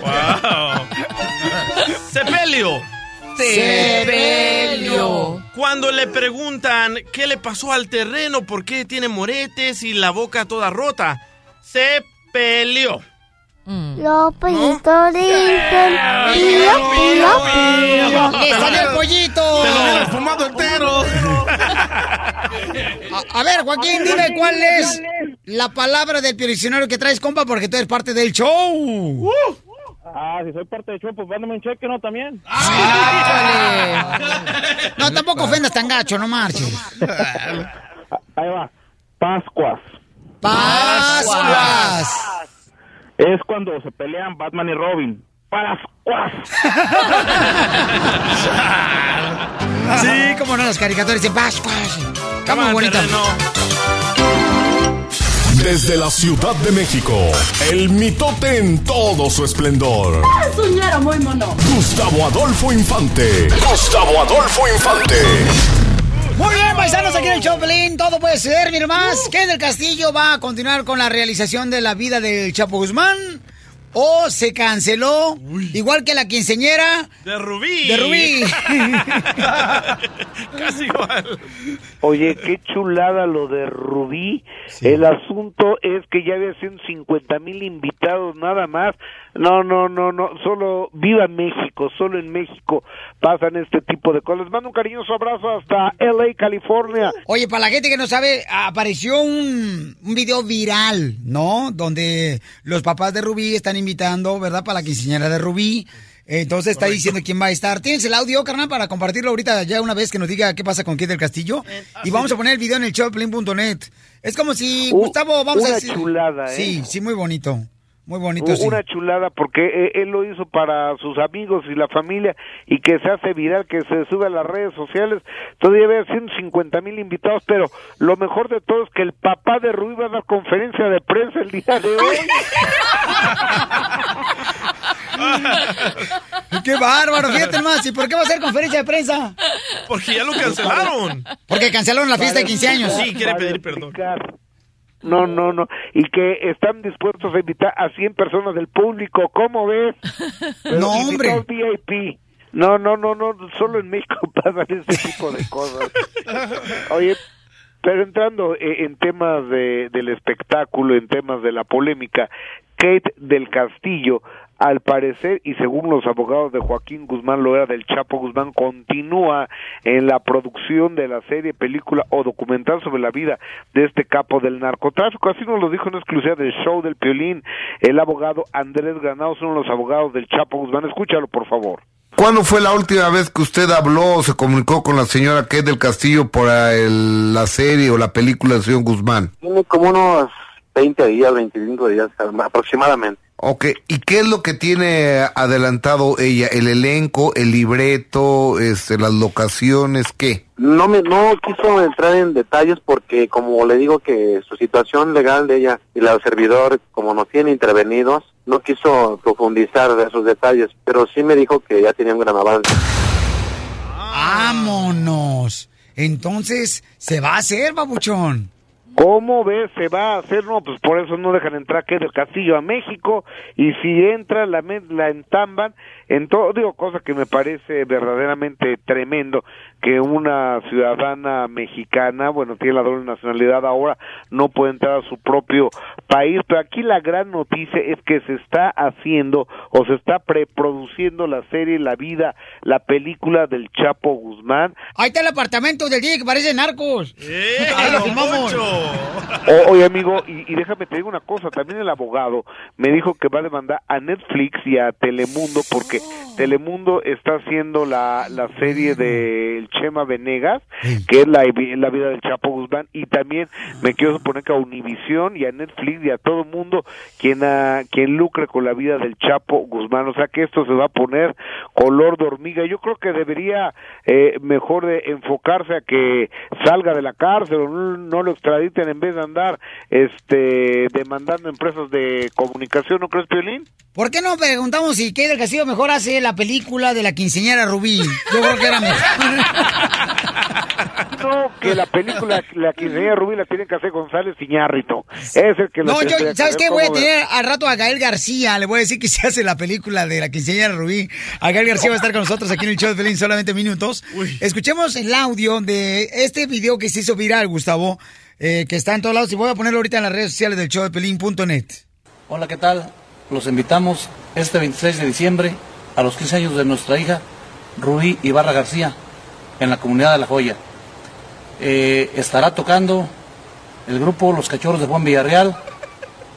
¡Wow! Sepelio. Sepelio. Cuando le preguntan qué le pasó al terreno, por qué tiene moretes y la boca toda rota, se peleó. Los pollitos dicen pío, pío, pío. ¡Le salió el pollito! Te lo hubieras fumado entero. A, a ver, Joaquín, dime cuál es la palabra del diccionario que traes, compa, porque tú eres parte del show. Ah, si soy parte del show, pues mándame un cheque, ¿no? También. No, tampoco ofendas tan gacho, no marches. Ahí va. Pascuas. Pascuas. Es cuando se pelean Batman y Robin. Pascuas. Sí, como no, las caricaturas de Pascuas. Está muy bonita. Desde la Ciudad de México, el mitote en todo su esplendor. Soñara muy mono. Gustavo Adolfo Infante. Gustavo Adolfo Infante. Muy bien, paisanos, aquí en el Choplin, todo puede ser, mi más. ¿Qué del Castillo va a continuar con la realización de la vida del Chapo Guzmán? ¿O se canceló, igual que la quinceñera De Rubí. de Rubí? Casi igual. Oye, qué chulada lo de Rubí. El asunto es que ya había 150 mil invitados nada más. No, no, no, no. Solo viva México, solo en México pasan este tipo de cosas. Les mando un cariñoso abrazo hasta LA, California. Oye, para la gente que no sabe, apareció un, un video viral, ¿no? Donde los papás de Rubí están invitando, ¿verdad? Para la quinceañera de Rubí. Entonces está diciendo quién va a estar. ¿Tienes el audio, carnal, para compartirlo ahorita ya una vez que nos diga qué pasa con Kid del Castillo? Y vamos a poner el video en el showplane.net. Es como si, U- Gustavo, vamos a una decir... chulada, ¿eh? Sí, sí, muy bonito. Muy bonito, sí. Una chulada porque eh, él lo hizo para sus amigos y la familia y que se hace viral, que se sube a las redes sociales. Todavía había 150 mil invitados, pero lo mejor de todo es que el papá de Rubí va a dar conferencia de prensa el día de hoy. ¡Qué bárbaro! Fíjate más. ¿Y por qué va a hacer conferencia de prensa? Porque ya lo cancelaron. Porque cancelaron la fiesta de 15 años. Sí, quiere pedir perdón. No, no, no. Y que están dispuestos a invitar a 100 personas del público. ¿Cómo ves? Pero No, hombre. VIP. No, no, no, no. Solo en México pasan este tipo de cosas. Oye, pero entrando eh, en temas de, del espectáculo, en temas de la polémica, Kate del Castillo al parecer, y según los abogados de Joaquín Guzmán Loera del Chapo Guzmán, continúa en la producción de la serie, película o documental sobre la vida de este capo del narcotráfico. Así nos lo dijo en exclusiva del show del Piolín el abogado Andrés Granados, uno de los abogados del Chapo Guzmán. Escúchalo, por favor. ¿Cuándo fue la última vez que usted habló o se comunicó con la señora Kate del Castillo por el- la serie o la película del señor Guzmán? Tiene como unos 20 días, 25 días aproximadamente. Ok, ¿y qué es lo que tiene adelantado ella? ¿El elenco, el libreto, este, las locaciones, qué? No me no quiso entrar en detalles porque como le digo que su situación legal de ella y la del servidor como nos tiene intervenidos, no quiso profundizar de esos detalles, pero sí me dijo que ya tenía un gran avance. ¡Vámonos! Entonces, se va a hacer, babuchón. ¿Cómo ves? Se va a hacer, no, pues por eso no dejan entrar que del Castillo a México. Y si entra la, la entamban en todo, digo, cosa que me parece verdaderamente tremendo que una ciudadana mexicana, bueno, tiene la doble nacionalidad ahora, no puede entrar a su propio país, pero aquí la gran noticia es que se está haciendo o se está preproduciendo la serie, la vida, la película del Chapo Guzmán, Ahí está el apartamento del día que parece narcos. Ahí lo filmamos. O- oye, amigo, y, y déjame te digo una cosa, también el abogado me dijo que va a demandar a Netflix y a Telemundo porque Telemundo está haciendo la, la serie de El Chema Venegas, que es la, la vida del Chapo Guzmán, y también me quiero suponer que a Univisión y a Netflix y a todo el mundo quien, ah, quien lucre con la vida del Chapo Guzmán, o sea que esto se va a poner color de hormiga. Yo creo que debería eh, mejor de enfocarse a que salga de la cárcel o no, no lo extraditen en vez de andar este demandando empresas de comunicación, ¿no crees, Piolín? ¿Por qué no preguntamos si Kate del Castillo mejor hace la película de la quinceañera Rubí? Yo creo que era mejor. No, que la película, la quinceañera Rubí la tienen que hacer González Iñárritu. Es el que lo No, yo, ¿sabes qué? Voy a tener al rato a Gael García. Le voy a decir que se hace la película de la quinceañera Rubí. A Gael García va a estar con nosotros aquí en el show de Pelín solamente minutos. Escuchemos el audio de este video que se hizo viral, Gustavo, eh, que está en todos lados. Y voy a ponerlo ahorita en las redes sociales del show de Pelín.net. Hola, ¿qué tal? Los invitamos este 26 de diciembre a los 15 años de nuestra hija Rubí Ibarra García en la comunidad de La Joya. Eh, estará tocando el grupo Los Cachorros de Juan Villarreal,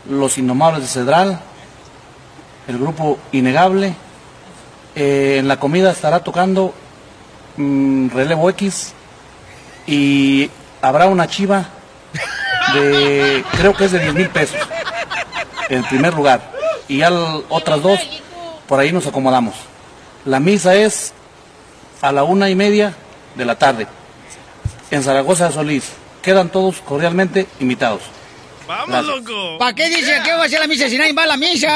Los Innomables de Cedral, el grupo Innegable. Eh, en la comida estará tocando mm, Relevo X y habrá una chiva de, creo que es de 10 mil pesos en primer lugar. Y ya otras dos, por ahí nos acomodamos. La misa es a la una y media de la tarde en Zaragoza de Solís. Quedan todos cordialmente invitados. ¡Vamos, loco! ¿Para qué dice que va a ser la misa si nadie va a la misa?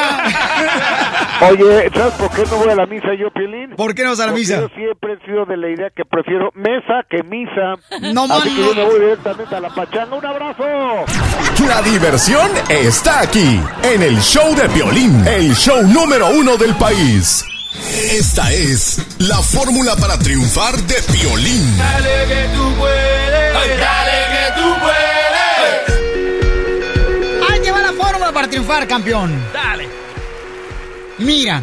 Oye, ¿sabes por qué no voy a la misa yo, Piolín? ¿Por qué no vas a la Porque misa? Yo siempre he sido de la idea que prefiero mesa que misa. No, Así man, que yo me voy directamente a la pachanga. ¡Un abrazo! La diversión está aquí, en el show de violín, el show número uno del país. Esta es la fórmula para triunfar de violín. Dale que tú puedes, dale que tú puedes. Ahí te va la fórmula para triunfar, campeón. Dale. Mira,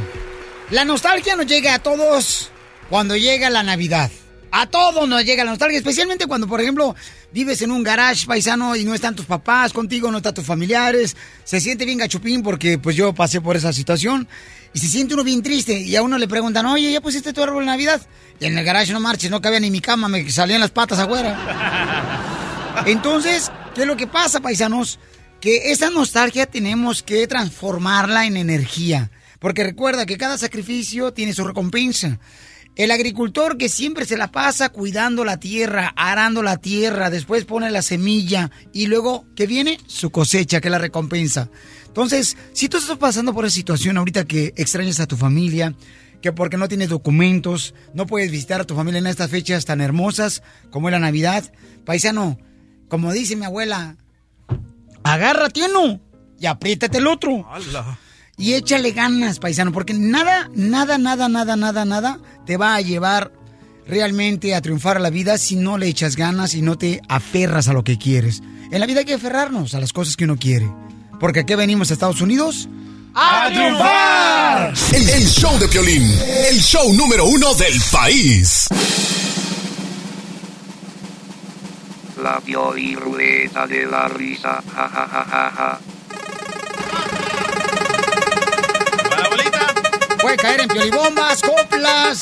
la nostalgia nos llega a todos cuando llega la Navidad. A todos nos llega la nostalgia, especialmente cuando, por ejemplo, vives en un garage paisano y no están tus papás contigo, no están tus familiares. Se siente bien gachupín porque pues yo pasé por esa situación. Y se siente uno bien triste. Y a uno le preguntan, oye, ¿ya pusiste tu árbol de Navidad? Y en el garage no marches, no cabía ni mi cama, me salían las patas afuera. Entonces, ¿qué es lo que pasa, paisanos? Que esa nostalgia tenemos que transformarla en energía. Porque recuerda que cada sacrificio tiene su recompensa. El agricultor que siempre se la pasa cuidando la tierra, arando la tierra, después pone la semilla y luego, ¿qué viene? Su cosecha, que la recompensa. Entonces, si tú estás pasando por esa situación ahorita que extrañas a tu familia, que porque no tienes documentos, no puedes visitar a tu familia en estas fechas tan hermosas como es la Navidad, paisano, como dice mi abuela, agárrate uno y apriétate el otro. Y échale ganas, paisano, porque nada, nada, nada, nada, nada, nada te va a llevar realmente a triunfar a la vida si no le echas ganas y no te aferras a lo que quieres. En la vida hay que aferrarnos a las cosas que uno quiere. Porque aquí venimos a Estados Unidos ¡A triunfar! El, el show de Piolín, el show número uno del país. La Piolirrueta de la risa. Ja, ja, ja, ja, ja. Puede caer en piolibombas, coplas.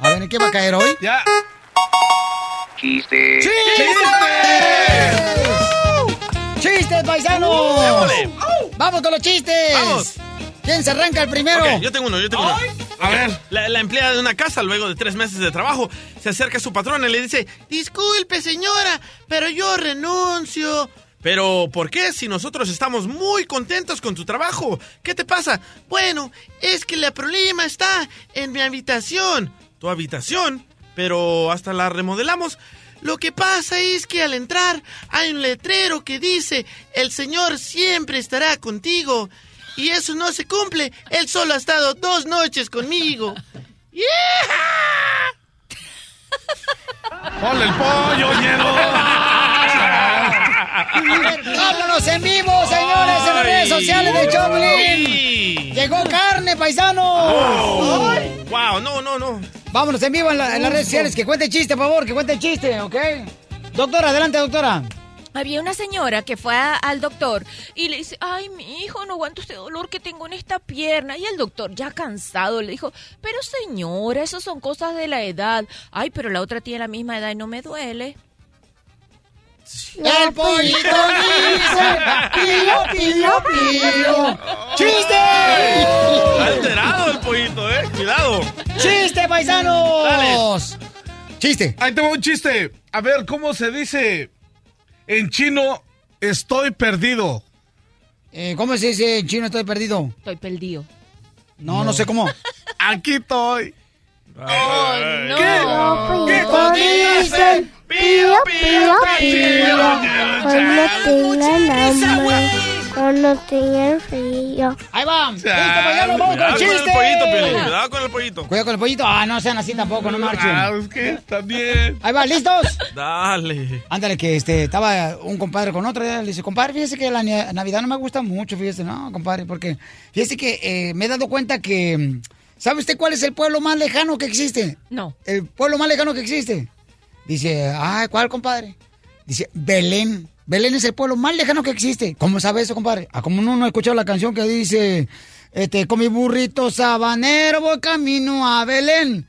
A ver, ¿en qué va a caer hoy? Ya. Chiste. ¡Chistes, paisanos! Démosle. ¡Vamos con los chistes! Vamos. ¿Quién se arranca el primero? Yo tengo uno, yo tengo uno. A ver. La, la empleada de una casa, luego de tres meses de trabajo, se acerca a su patrona y le dice, disculpe señora, pero yo renuncio. Pero, ¿por qué? Si nosotros estamos muy contentos con tu trabajo. ¿Qué te pasa? Bueno, es que el problema está en mi habitación. ¿Tu habitación? Pero hasta la remodelamos. Lo que pasa es que al entrar hay un letrero que dice, el Señor siempre estará contigo. Y eso no se cumple. Él solo ha estado dos noches conmigo. ¡Ponle el pollo, ñero! ¡Vámonos en vivo, señores, en las redes sociales de Choplin! ¡Llegó carne, paisano! Ay. ¡Wow! No, no, no. Vámonos en vivo en, la- en las redes sociales. Que cuente chiste, por favor, que cuente chiste, ¿ok? Doctora, adelante, doctora. Había una señora que fue a- al doctor y le dice, ay, mi hijo, no aguanto este dolor que tengo en esta pierna. Y el doctor, ya cansado, le dijo, pero señora, eso son cosas de la edad. Ay, pero la otra tiene la misma edad y no me duele. El pollito dice, pío, pío, pío. ¡Chiste! Está alterado el pollito, eh. Cuidado. ¡Chiste, paisanos! ¡Chiste! Ahí tengo un chiste. A ver, ¿cómo se dice en chino estoy perdido? Eh, ¿Cómo se dice en chino estoy perdido? Estoy perdido. No, no, sé cómo. Aquí estoy. Oh, no. ¿Qué? ¿Qué dicen? Pío, pío, pío. Cuando tengan hambre, cuando tengan frío. Ahí va. ¡Listo, paisano! ¡Vamos con el Cuidado con el chiste! Cuidado con el pollito. Cuidado con el pollito. Ah, no sean así tampoco, no marchen. Ah, es que también. Ahí va, ¿listos? Dale. Ándale, que este, estaba un compadre con otro, le dice, compadre, fíjese que la Navidad no me gusta mucho, fíjese, no, compadre, porque fíjese que eh, me he dado cuenta que, ¿sabe usted cuál es el pueblo más lejano que existe? No. El pueblo más lejano que existe. Dice, ay, ¿cuál, compadre? Dice, Belén. Belén es el pueblo más lejano que existe. ¿Cómo sabe eso, compadre? Ah, como uno no ha escuchado la canción que dice, este, con mi burrito sabanero voy camino a Belén.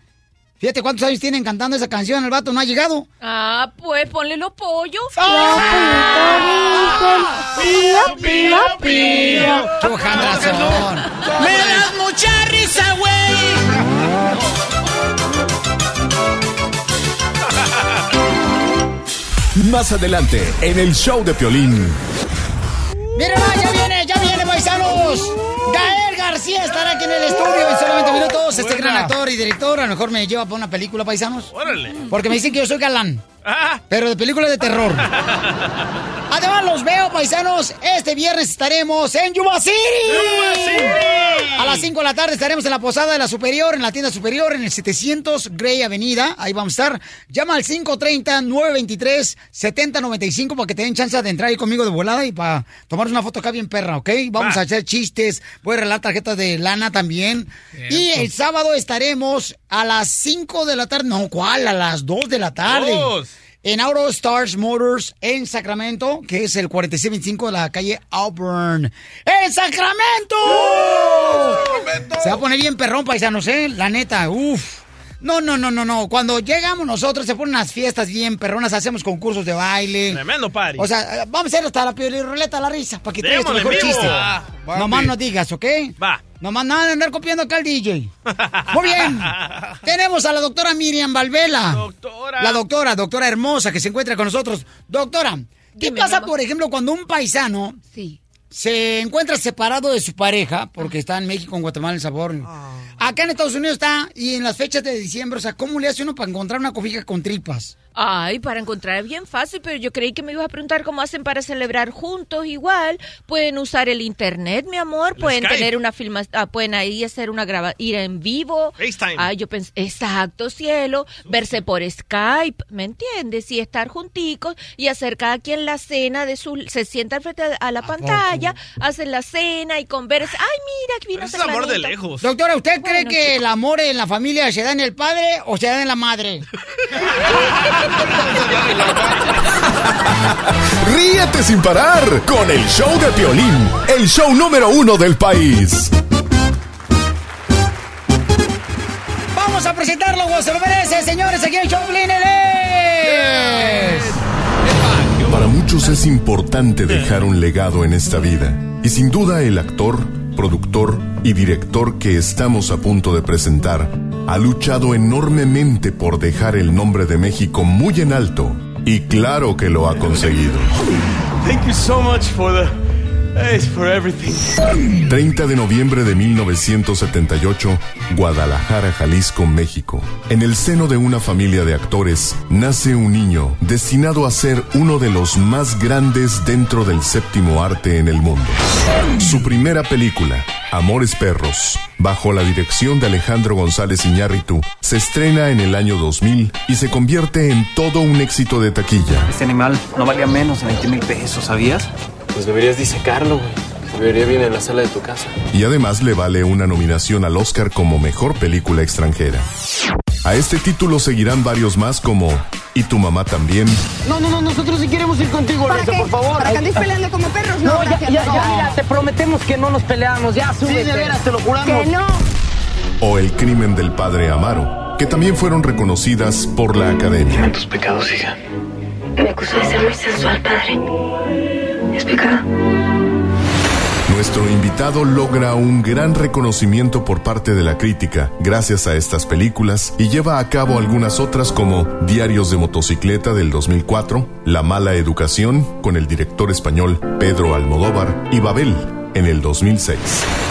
Fíjate cuántos años tienen cantando esa canción, el vato no ha llegado. Ah, pues ponle los pollos. Pío, pío, pío. Me das mucha risa, güey. Más adelante, en el show de Piolín. Miren, ya viene, ya viene, paisanos. Gael García estará aquí en el estudio en solamente minutos. Este Buena. gran actor y director, a lo mejor me lleva para una película, paisanos. Órale. Porque me dicen que yo soy galán. Pero de películas de terror. Además, los veo, paisanos. Este viernes estaremos en Yuba City. ¡Yuba City! A las 5 de la tarde estaremos en la posada de la Superior, en la tienda Superior, en el 700 Gray Avenida. Ahí vamos a estar. Llama al 530-923-7095 para que te den chance de entrar ahí conmigo de volada y para tomar una foto acá bien perra, ¿ok? Vamos Va. a hacer chistes. Voy a regalar tarjetas de lana también. Y el sábado estaremos a las 5 de la tarde. No, ¿cuál? A las 2 de la tarde. Dos. En Auto Stars Motors en Sacramento, que es el 4625 de la calle Auburn. ¡En Sacramento! Se va a poner bien perrón, paisanos, ¿eh? La neta, uff. No, no, no, no, no. Cuando llegamos nosotros se ponen unas fiestas bien perronas, hacemos concursos de baile. Tremendo party. O sea, vamos a hacer hasta la ruleta la risa, para que te Démosle, mejor chiste. Ah, Nomás no digas, ¿ok? Va. Nomás nada de andar copiando acá al DJ. Muy bien. Tenemos a la doctora Miriam Valvela. Doctora. La doctora, doctora hermosa que se encuentra con nosotros. Doctora, ¿qué Dime, pasa, por ejemplo, cuando un paisano Sí. se encuentra separado de su pareja, porque está en México, en Guatemala, en El Sabor? Ah. Acá en Estados Unidos está, y en las fechas de diciembre, o sea, ¿cómo le hace uno para encontrar una cobija con tripas? Ay, para encontrar es bien fácil, pero yo creí que me ibas a preguntar cómo hacen para celebrar juntos igual. Pueden usar el internet, mi amor, pueden Skype. tener una filma, ah, pueden ahí hacer una graba, ir en vivo. FaceTime. Ay, yo pensé, exacto, cielo, verse por Skype, ¿me entiendes? Y estar junticos y hacer cada quien la cena de su, se sientan frente a, a la pantalla, hacen la cena y conversan. Ay, mira, que vino es amor de fulanito". lejos. Doctora, ¿usted cree Bueno, que el amor en la familia se da en el padre o se da en la madre? Ríete sin parar con el show de Piolín, el show número uno del país. Vamos a presentarlo, se lo merece, señores, aquí en el él es... Para muchos es importante dejar un legado en esta vida. Y sin duda el actor, productor y director que estamos a punto de presentar ha luchado enormemente por dejar el nombre de México muy en alto. Y claro que lo ha conseguido. Thank you so much for the. It's for everything. 30 de noviembre de 1978, Guadalajara, Jalisco, México. En el seno de una familia de actores, nace un niño destinado a ser uno de los más grandes dentro del séptimo arte en el mundo. Su primera película, Amores Perros, bajo la dirección de Alejandro González Iñárritu, se estrena en el año 2000 y se convierte en todo un éxito de taquilla. Este animal no valía menos de 20 mil pesos, ¿sabías? Pues deberías disecarlo, güey. Se vería bien en la sala de tu casa. y además le vale una nominación al Oscar como mejor película extranjera. A este título seguirán varios más como ¿Y tu mamá también? No, no, no, nosotros sí queremos ir contigo, ¿Para qué? por favor. ¿Para que andes peleando como perros? No, No, ya, gracias, ya, no. ya, mira, te prometemos que no nos peleamos, ya, súbete. de veras, te lo juramos. Que no. o El crimen del padre Amaro, que también fueron reconocidas por la academia. Tus pecados, hija. Me acusó de ser muy sensual, padre. ¿Es pecado? Nuestro invitado logra un gran reconocimiento por parte de la crítica gracias a estas películas y lleva a cabo algunas otras como Diarios de motocicleta del 2004, La mala educación con el director español Pedro Almodóvar y Babel en el 2006.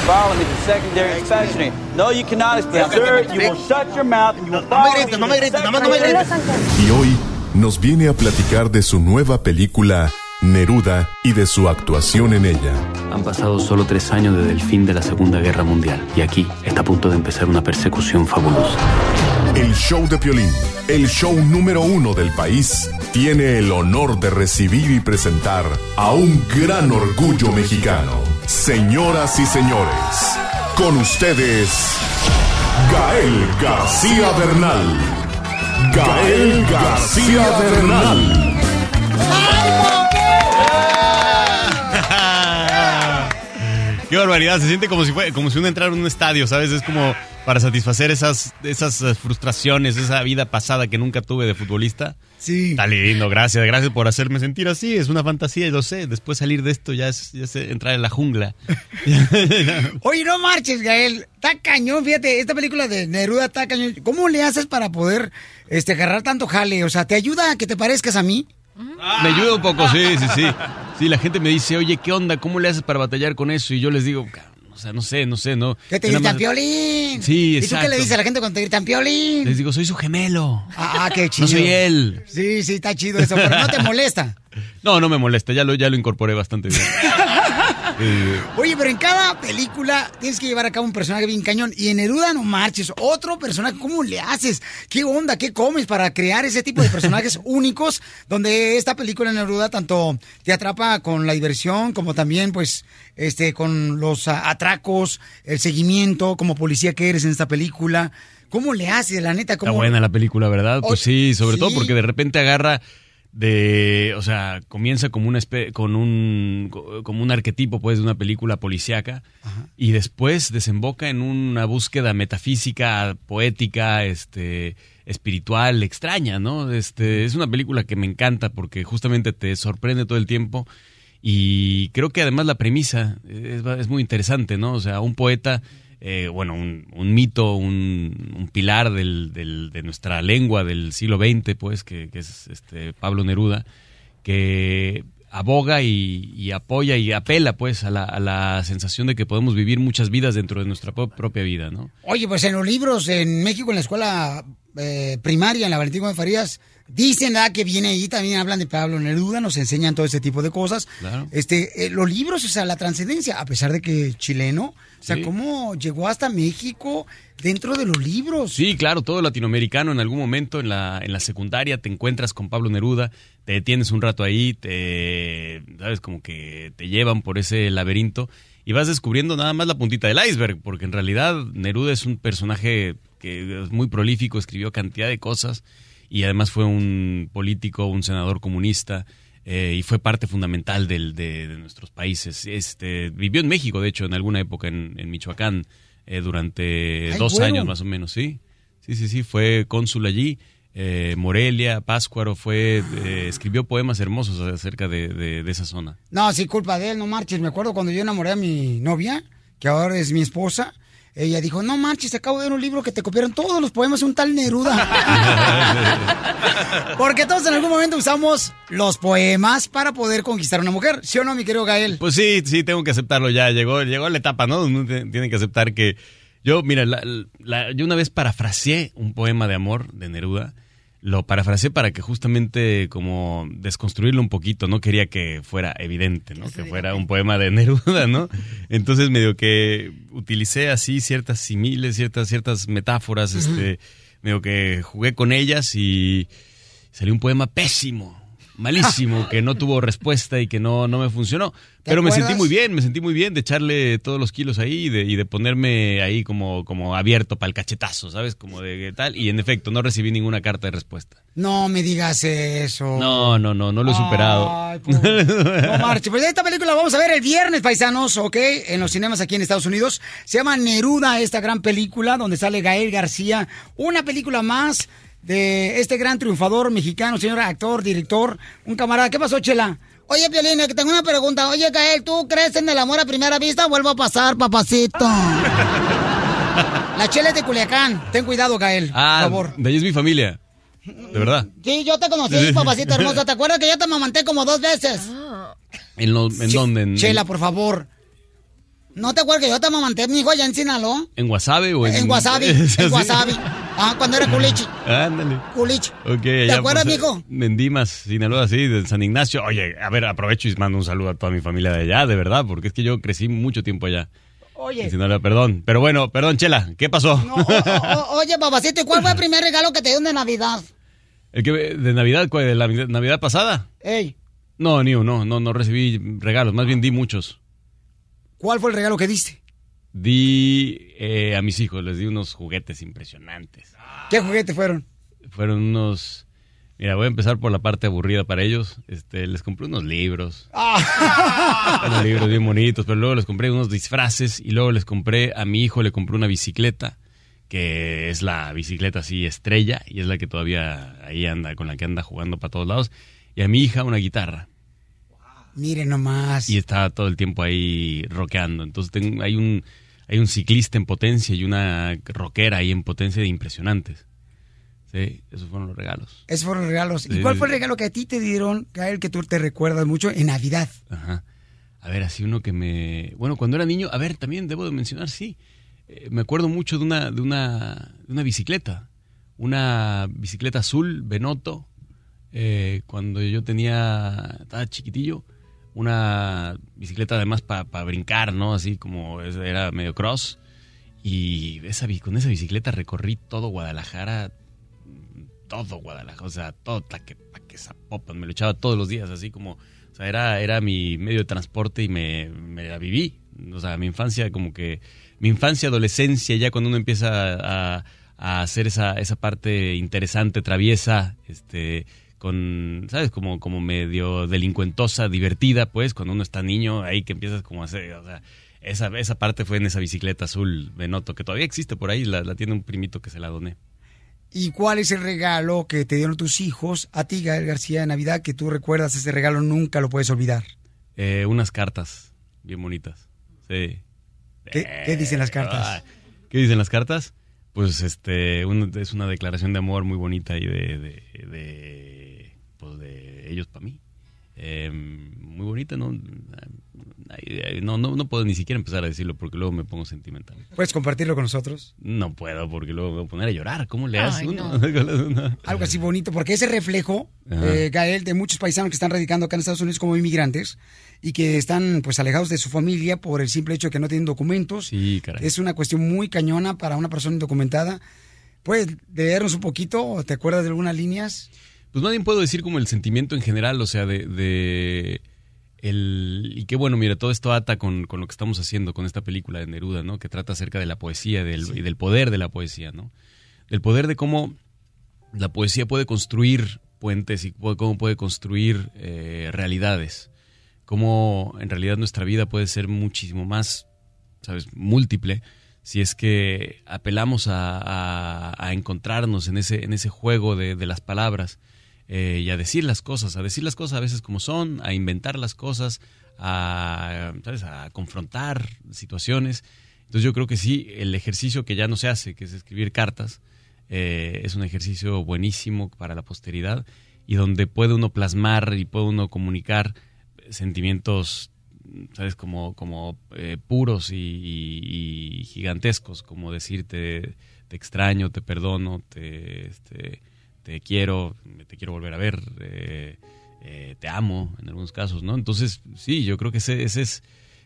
Follow me to secondary inspection. No, you cannot explain. Sir, you will shut your mouth and you will follow me to secondary inspection. Y hoy nos viene a platicar de su nueva película Neruda y de su actuación en ella. Han pasado solo tres años desde el fin de la Segunda Guerra Mundial y aquí está a punto de empezar una persecución fabulosa. El show de Piolín, el show número uno del país, tiene el honor de recibir y presentar a un gran orgullo mexicano. Señoras y señores, con ustedes, Gael García Bernal. Gael García Bernal. Qué barbaridad, se siente como si fue, como si uno entrara en un estadio, ¿sabes? Es como para satisfacer esas, esas eh, frustraciones, esa vida pasada que nunca tuve de futbolista. Sí. Está lindo, gracias, gracias por hacerme sentir así. Es una fantasía, lo sé. Después salir de esto ya es, ya es entrar en la jungla. Oye, no marches, Gael. Está cañón, fíjate, esta película de Neruda está cañón. ¿Cómo le haces para poder este, agarrar tanto jale? O sea, ¿te ayuda a que te parezcas a mí? Me ayuda un poco, sí, sí, sí. Sí, la gente me dice, oye, ¿qué onda? ¿Cómo le haces para batallar con eso? Y yo les digo, "Ca- o sea, no sé, no sé, no. ¿Qué te gritan, piolín? Sí, ¿Y tú qué exacto. le dices a la gente cuando te gritan, piolín? Les digo, soy su gemelo. Ah, ah, qué chido. No soy él. Sí, sí, está chido eso, pero no te molesta. No, no me molesta, ya lo, ya lo incorporé bastante bien. Oye, pero en cada película tienes que llevar a cabo un personaje bien cañón. Y en Neruda no marches, otro personaje, ¿cómo le haces? ¿Qué onda? ¿Qué comes para crear ese tipo de personajes únicos? Donde esta película en Neruda tanto te atrapa con la diversión, como también, pues, este, con los atracos, el seguimiento, como policía que eres en esta película. ¿Cómo le haces, la neta? Está ¿Cómo... buena la película, ¿verdad? Pues sí, sobre todo porque de repente agarra de, o sea, comienza como una con un co- como un arquetipo pues de una película policíaca y después desemboca en una búsqueda metafísica, poética, este espiritual, extraña, ¿no? Este es una película que me encanta porque justamente te sorprende todo el tiempo y creo que además la premisa es, es muy interesante, ¿no? O sea, un poeta, eh, bueno, un, mito, un, pilar del, de nuestra lengua del siglo XX, pues, que, es este Pablo Neruda, que aboga y, apoya y apela, pues, a la, a la sensación de que podemos vivir muchas vidas dentro de nuestra pro- propia vida, ¿no? Oye, pues en los libros en México, en la escuela eh, primaria en la Valentín Gómez Farías, dicen que viene ahí, también hablan de Pablo Neruda, nos enseñan todo ese tipo de cosas. Claro. Este, eh, los libros, o sea, la trascendencia, a pesar de que chileno, o sea, cómo llegó hasta México dentro de los libros. Sí, claro, todo latinoamericano en algún momento en la, en la secundaria te encuentras con Pablo Neruda, te detienes un rato ahí, te, sabes, como que te llevan por ese laberinto y vas descubriendo nada más la puntita del iceberg, porque en realidad Neruda es un personaje que es muy prolífico, escribió cantidad de cosas y además fue un político, un senador comunista. eh, y fue parte fundamental del- de, de nuestros países. Este, vivió en México, de hecho, en alguna época en, en Michoacán, eh, durante Ay, dos años más o menos, sí. Sí, sí, sí, fue cónsul allí. eh, Morelia, Páscuaro, fue, eh, escribió poemas hermosos acerca de, de- de esa zona. No, sí, culpa de él, no marches. Me acuerdo cuando yo enamoré a mi novia, que ahora es mi esposa. Ella dijo, no marches, acabo de ver un libro que te copiaron todos los poemas de un tal Neruda. Porque todos en algún momento usamos los poemas para poder conquistar a una mujer. ¿Sí o no, mi querido Gael? Pues sí, sí, tengo que aceptarlo ya. Llegó, llegó la etapa, ¿no? Uno tiene que aceptar que. Yo, mira, la- la- yo una vez parafraseé un poema de amor de Neruda. Lo parafraseé para que justamente como desconstruirlo un poquito. No quería que fuera evidente, ¿no? Que fuera un poema de Neruda, ¿no? Entonces medio que utilicé así ciertas similes, ciertas, ciertas metáforas, este, medio que jugué con ellas y salió un poema pésimo, malísimo, que no tuvo respuesta y que no, no me funcionó. ¿Te Pero me sentí muy bien, me sentí muy bien de echarle todos los kilos ahí y de, y de ponerme ahí como, como abierto para el cachetazo, ¿sabes? Como de tal. Y en efecto, no recibí ninguna carta de respuesta. No me digas eso. No, no, no, no lo he superado. Ay. No marche. Pues esta película la vamos a ver el viernes, paisanos, ¿ok? En los cinemas aquí en Estados Unidos. Se llama Neruda, esta gran película, donde sale Gael García. Una película más de este gran triunfador mexicano, señor actor, director, un camarada. ¿Qué pasó, Chela? Oye, Piolín, que tengo una pregunta. Oye, Gael, ¿tú crees en el amor a primera vista? Vuelvo a pasar, papacito. La Chela es de Culiacán. Ten cuidado, Gael, Ah, por favor. de ahí es mi familia. De verdad. Sí, yo te conocí, papacito hermoso. ¿Te acuerdas que yo te mamanté como dos veces? ¿En, lo- en dónde? ¿En, Chela, por favor. ¿No te acuerdas que yo te mamanté, mi hijo, allá en Sinaloa? ¿En Wasabi o en...? En Wasabi, ¿Es en? Wasabi. Ah, cuando era culichi. Ándale. Culichi. Ok, ¿Te acuerdas, pues, mijo? En Dimas, Sinaloa, sí, de San Ignacio. Oye, a ver, aprovecho y mando un saludo a toda mi familia de allá, de verdad, porque es que yo crecí mucho tiempo allá. Oye. En Sinaloa, perdón. Pero bueno, perdón, Chela, ¿qué pasó? O- oye, papacito, ¿y cuál fue el primer regalo que te dieron de Navidad? ¿El que, ¿De Navidad? ¿Cuál? ¿De la Navidad pasada? Ey, No, ni uno, no, no recibí regalos, más bien di muchos. ¿cuál fue el regalo que diste? Di eh, a mis hijos, les di unos juguetes impresionantes. ¿Qué juguetes fueron? Fueron unos... Mira, voy a empezar por la parte aburrida para ellos. Este, les compré unos libros. unos libros bien bonitos, pero luego les compré unos disfraces y luego les compré, a mi hijo le compré una bicicleta, que es la bicicleta así estrella y es la que todavía ahí anda, con la que anda jugando para todos lados. Y a mi hija una guitarra. Miren nomás. Y está todo el tiempo ahí rockeando. Entonces tengo- hay un hay un ciclista en potencia y una rockera ahí en potencia de impresionantes. Sí, esos fueron los regalos. Esos fueron los regalos. ¿Y Sí, cuál fue el regalo que a ti te dieron, Gael, que tú te recuerdas mucho en Navidad? Ajá. A ver, así uno que me... Bueno, cuando era niño, a ver, también debo de mencionar, sí. Eh, me acuerdo mucho de una, de una, de una bicicleta. Una bicicleta azul, Benotto. eh, cuando yo tenía... Estaba chiquitillo. Una bicicleta además para brincar, ¿no? Así como era medio cross. Y esa, con esa bicicleta recorrí todo Guadalajara. Todo Guadalajara. O sea, todo Tlaquepaque, Zapopan. Me lo echaba todos los días, así como... O sea, era, era mi medio de transporte y me, me la viví. O sea, mi infancia como que... Mi infancia, adolescencia, ya cuando uno empieza a, a hacer esa, esa parte interesante, traviesa, este con, ¿sabes? Como, como medio delincuentosa, divertida, pues, cuando uno está niño, ahí que empiezas como a hacer, o sea, esa, esa parte fue en esa bicicleta azul Benotto, que todavía existe por ahí, la, la tiene un primito que se la doné. ¿Y cuál es el regalo que te dieron tus hijos a ti, Gael García, de Navidad, que tú recuerdas ese regalo, nunca lo puedes olvidar? Eh, unas cartas bien bonitas, sí. ¿Qué, qué dicen las cartas? Ah, ¿Qué dicen las cartas? Pues este es una declaración de amor muy bonita y de, de, pues, de ellos para mí. Eh, muy bonita, ¿no? No, no, no puedo ni siquiera empezar a decirlo porque luego me pongo sentimental. ¿Puedes compartirlo con nosotros? No puedo porque luego me voy a poner a llorar. ¿Cómo le Ay, hace uno? Algo así bonito, porque ese reflejo, eh, Gael, de muchos paisanos que están radicando acá en Estados Unidos como inmigrantes y que están pues alejados de su familia por el simple hecho de que no tienen documentos. Sí, caray. Es una cuestión muy cañona para una persona indocumentada. ¿Puedes leernos un poquito? ¿Te acuerdas de algunas líneas? Pues más bien puedo decir como el sentimiento en general, o sea, de... de el, y qué bueno, mira, todo esto ata con, con lo que estamos haciendo con esta película de Neruda, ¿no? Que trata acerca de la poesía del, y del poder de la poesía, ¿no? Del poder de cómo la poesía puede construir puentes y cómo puede construir eh, realidades. Cómo en realidad nuestra vida puede ser muchísimo más, ¿sabes? Múltiple si es que apelamos a, a- a encontrarnos en ese, en ese juego de, de las palabras eh, y a decir las cosas, a decir las cosas a veces como son, a inventar las cosas, a, ¿sabes? a confrontar situaciones. Entonces yo creo que sí, el ejercicio que ya no se hace, que es escribir cartas, eh, es un ejercicio buenísimo para la posteridad y donde puede uno plasmar y puede uno comunicar sentimientos, ¿sabes? Como, como eh, puros y, gigantescos, como decirte te extraño, te perdono, te, este, te quiero, te quiero volver a ver, eh, eh, te amo en algunos casos, ¿no? Entonces, sí, yo creo que ese, ese es,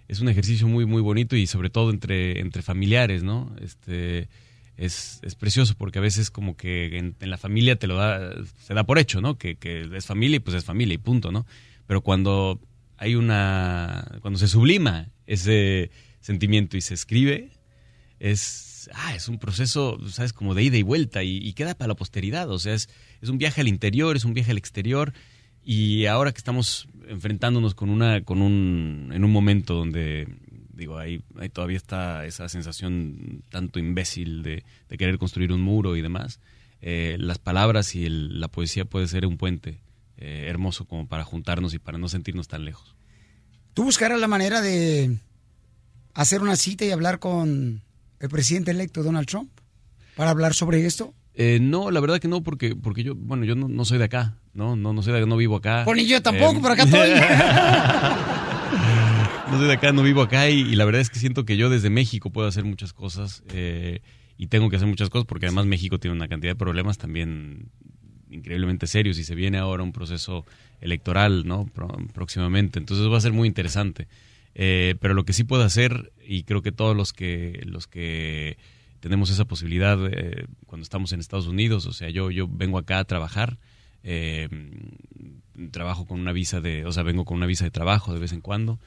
es un ejercicio muy, muy bonito y sobre todo entre, entre familiares, ¿no? Este, es, es precioso porque a veces como que en, en la familia te lo da, se da por hecho, ¿no? Que, que es familia y pues es familia y punto, ¿no? Pero cuando hay una, cuando se sublima ese sentimiento y se escribe, es, ah, es un proceso, ¿sabes? Como de ida y vuelta y, queda para la posteridad, o sea, es, es un viaje al interior, es un viaje al exterior y ahora que estamos enfrentándonos con una, con un, en un momento donde, digo, ahí, ahí todavía está esa sensación tanto imbécil de, de querer construir un muro y demás, eh, las palabras y la poesía puede ser un puente eh, hermoso como para juntarnos y para no sentirnos tan lejos. ¿Tú buscarás la manera de hacer una cita y hablar con el presidente electo Donald Trump para hablar sobre esto? Eh, no, la verdad que no, porque, porque yo, bueno, yo no, no soy de acá, ¿no? No, no soy de acá, no vivo acá. Pues ni yo tampoco, Eh, pero acá estoy. no soy de acá, no vivo acá y, y la verdad es que siento que yo desde México puedo hacer muchas cosas eh, y tengo que hacer muchas cosas porque además México tiene una cantidad de problemas también increíblemente serios y se viene ahora un proceso electoral, ¿no? Próximamente, entonces va a ser muy interesante. Eh, pero lo que sí puedo hacer y creo que todos los que los que tenemos esa posibilidad eh, cuando estamos en Estados Unidos, o sea, yo yo vengo acá a trabajar. eh, trabajo con una visa de, o sea, vengo con una visa de trabajo de vez en cuando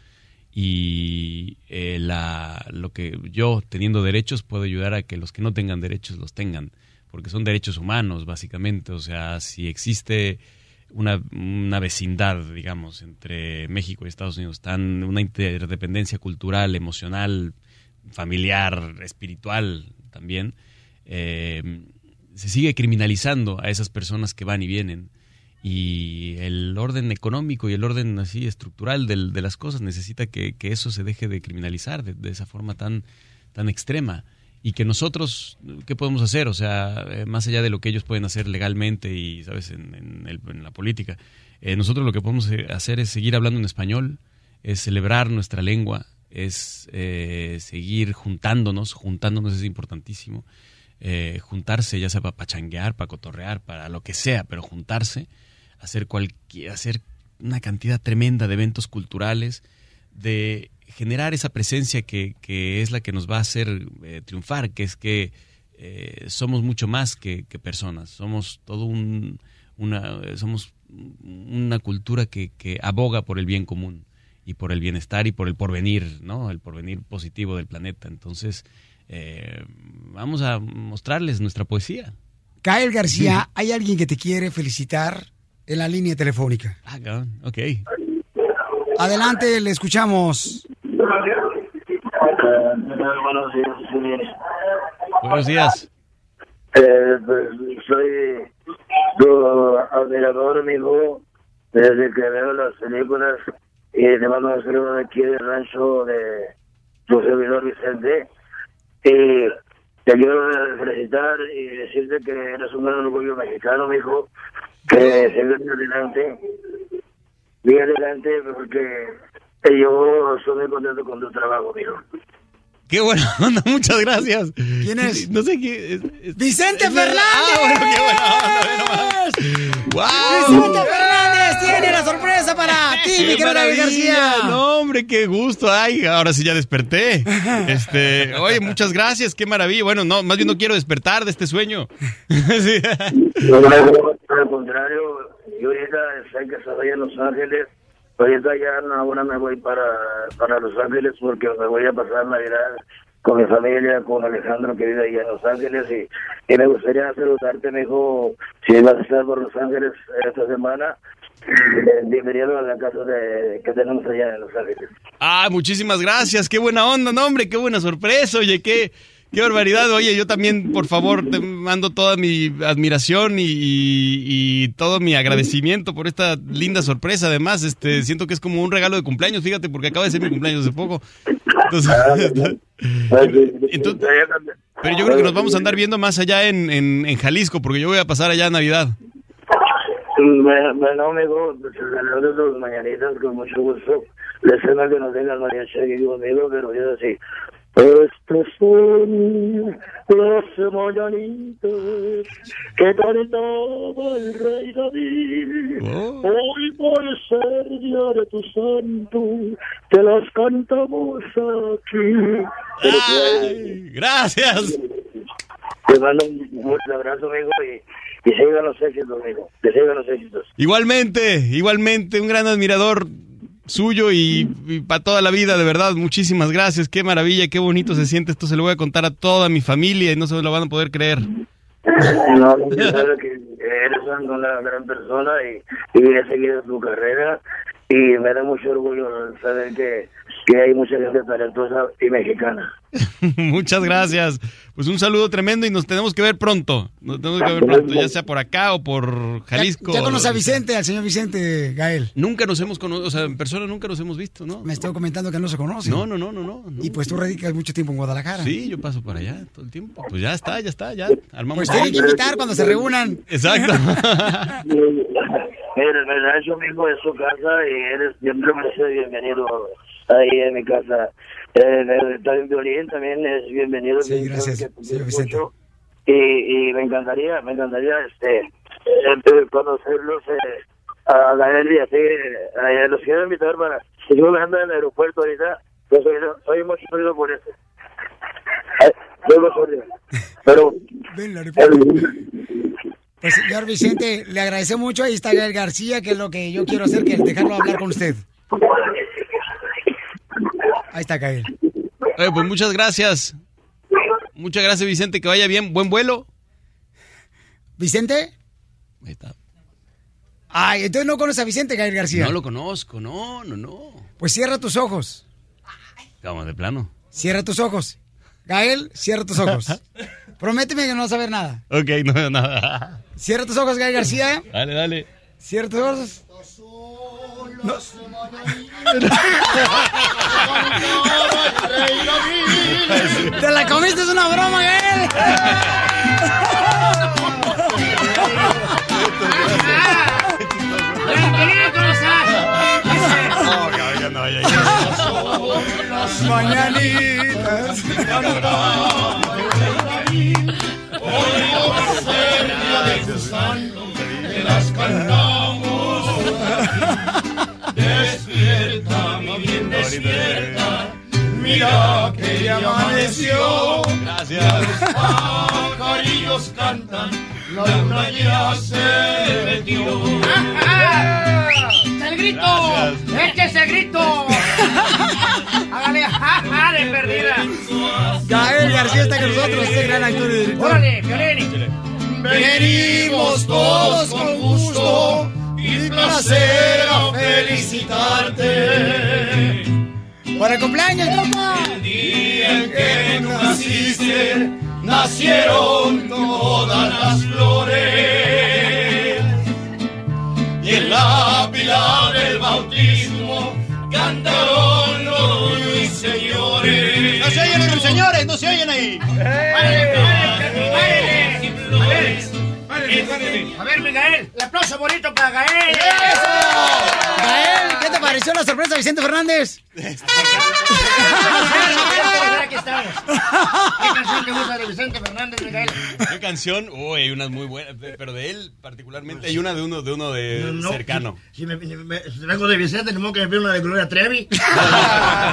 y eh, la, lo que yo teniendo derechos puedo ayudar a que los que no tengan derechos los tengan, porque son derechos humanos básicamente, o sea, si existe una, vecindad, digamos, entre México y Estados Unidos, tan una interdependencia cultural, emocional, familiar, espiritual también, eh, se sigue criminalizando a esas personas que van y vienen. Y el orden económico y el orden así estructural del- de las cosas necesita que, que eso se deje de criminalizar de, de esa forma tan, tan extrema y que nosotros, ¿qué podemos hacer? O sea, eh, más allá de lo que ellos pueden hacer legalmente y, ¿sabes?, en, en la política, eh, nosotros lo que podemos eh, hacer es seguir hablando en español, es celebrar nuestra lengua, es eh, seguir juntándonos, juntándonos es importantísimo, eh, juntarse ya sea para pachanguear, para cotorrear, para lo que sea, pero juntarse, hacer cualquier, hacer una cantidad tremenda de eventos culturales, de generar esa presencia que, que es la que nos va a hacer eh, triunfar, que es que eh, somos mucho más que, que personas, somos todo un, una, somos una cultura que, que aboga por el bien común y por el bienestar y por el porvenir, ¿no? El porvenir positivo del planeta. Entonces, eh, vamos a mostrarles nuestra poesía. Gael García, hay alguien que te quiere felicitar en la línea telefónica. Ah, ok. Adelante, le escuchamos. buenos días. Buenos días. Eh, pues, soy tu admirador, amigo, desde que veo las películas y te mando un saludo de aquí del rancho de tu servidor Vicente. Y te quiero felicitar y decirte que eres un gran orgullo mexicano, mijo, que sigas adelante, sigue adelante porque yo estoy muy contento con tu trabajo, mijo. Qué buena onda, muchas gracias. ¿Quién es? No sé quién es. ¡Vicente es- Fernández! Ah, bueno, qué buena onda, nomás. ¡Vicente ¡Wow! Fernández tiene la sorpresa para ti, mi ¡Qué querido David maravilla! García! No, hombre, qué gusto. Ay, ahora sí ya desperté. Este, oye, muchas gracias, qué maravilla. Bueno, no, más bien no quiero despertar de este sueño. Sí. No, no, no, al contrario, yo ahorita sé que estoy en Los Ángeles. Ahorita ya ahora me voy para, para Los Ángeles porque me voy a pasar Navidad con mi familia, con Alejandro que vive allá en Los Ángeles y, y me gustaría saludarte, me dijo, si vas a estar por Los Ángeles esta semana, bienvenido a la casa de, que tenemos allá en Los Ángeles. Ah, muchísimas gracias, qué buena onda, no, hombre, qué buena sorpresa, oye, qué, qué barbaridad. Oye, yo también, por favor, te mando toda mi admiración y, todo mi agradecimiento por esta linda sorpresa. Además, este, siento que es como un regalo de cumpleaños, fíjate, porque acaba de ser mi cumpleaños hace poco. Entonces, entonces- pero yo creo que nos vamos a andar viendo más allá en, en, en Jalisco, porque yo voy a pasar allá a Navidad. Bueno, amigo, celebro los mañanitas con mucho gusto. Les cedo que no tengan mariachi aquí conmigo, pero yo así. Estos son los mañanitos que cantaba el rey David. Hoy por ser día de tu santo, te las cantamos aquí. Pues, Gracias. Te mando un fuerte abrazo, amigo, y, y sigan los éxitos, amigo. Que sigan los éxitos. Igualmente, igualmente, un gran admirador suyo y, para toda la vida, de verdad, muchísimas gracias, qué maravilla, qué bonito se siente, esto se lo voy a contar a toda mi familia y no se lo van a poder creer. No, sé que eres una gran persona y, y he seguido tu carrera y me da mucho orgullo saber que, que hay mucha gente talentosa y mexicana. Muchas gracias. Pues un saludo tremendo y nos tenemos que ver pronto. Nos tenemos que ver pronto, ya sea por acá o por Jalisco. Ya conoce a Vicente, al señor Vicente Gael. Nunca nos hemos conocido, o sea, en persona nunca nos hemos visto, ¿no? Me estoy comentando que no se conoce. No, no, no, no, no. Y pues tú radicas mucho tiempo en Guadalajara. Sí, yo paso por allá todo el tiempo. Pues ya está, ya está, ya armamos. Pues tienen que invitar cuando se reúnan. Exacto. Mira, el rancho amigo es su casa y eres siempre me bienvenido ahí en mi casa. Eh, también Violín también es bienvenido. Sí, gracias, señor Vicente. Y, y me encantaría, me encantaría este eh, conocerlos eh, a y así. Eh, los quiero invitar para. Si yo ando en el aeropuerto ahorita, yo soy, soy muy sorprendido por eso. Eh. Pero. Pues señor Vicente, le agradece mucho. Ahí está Gael García, que es lo que yo quiero hacer, que es dejarlo hablar con usted. Ahí está Gael. Oye, pues muchas gracias. Muchas gracias, Vicente. Que vaya bien. Buen vuelo. ¿Vicente? Ahí está. Ay, entonces no conoces a Vicente Gael García. No lo conozco, no, no, no. Pues cierra tus ojos. Vamos, de plano. Cierra tus ojos. Gael, cierra tus ojos. Prométeme que no vas a ver nada. Ok, no veo nada. Cierra tus ojos, Gael García. Dale, dale. Cierra tus ojos. No. Te la comiste, es una broma, Gael. Las mañanitas. Hoy de las cantamos. Despierta, mi bien, despierta. Mira que ya amaneció. Gracias. Los pajarillos cantan, la luna ya se metió. ¡El grito! ¡Échese el grito! ¡Hágale jaja de perdida! Gael García está con nosotros, este gran actor y director. ¡Órale, Violín! Venimos todos con gusto y placer a felicitarte. ¡Para el cumpleaños, compa! El día en que tú naciste, nacieron todas las flores. Y en la pila del bautismo cantaron los ruiseñores. No se oyen los ruiseñores, no se oyen ahí. A ver, Miguel, el aplauso bonito para Gael. Gael, ¿Qué te pareció la sorpresa, Vicente Fernández? Aquí estamos. ¿Qué canción te gusta de Vicente Fernández, Miguel? ¿Qué canción? Uy, hay unas muy buenas, pero de él particularmente. Hay una de uno de uno de No, cercano. Si, si me, me- si vengo de Vicente, modo que me pida una de Gloria Trevi.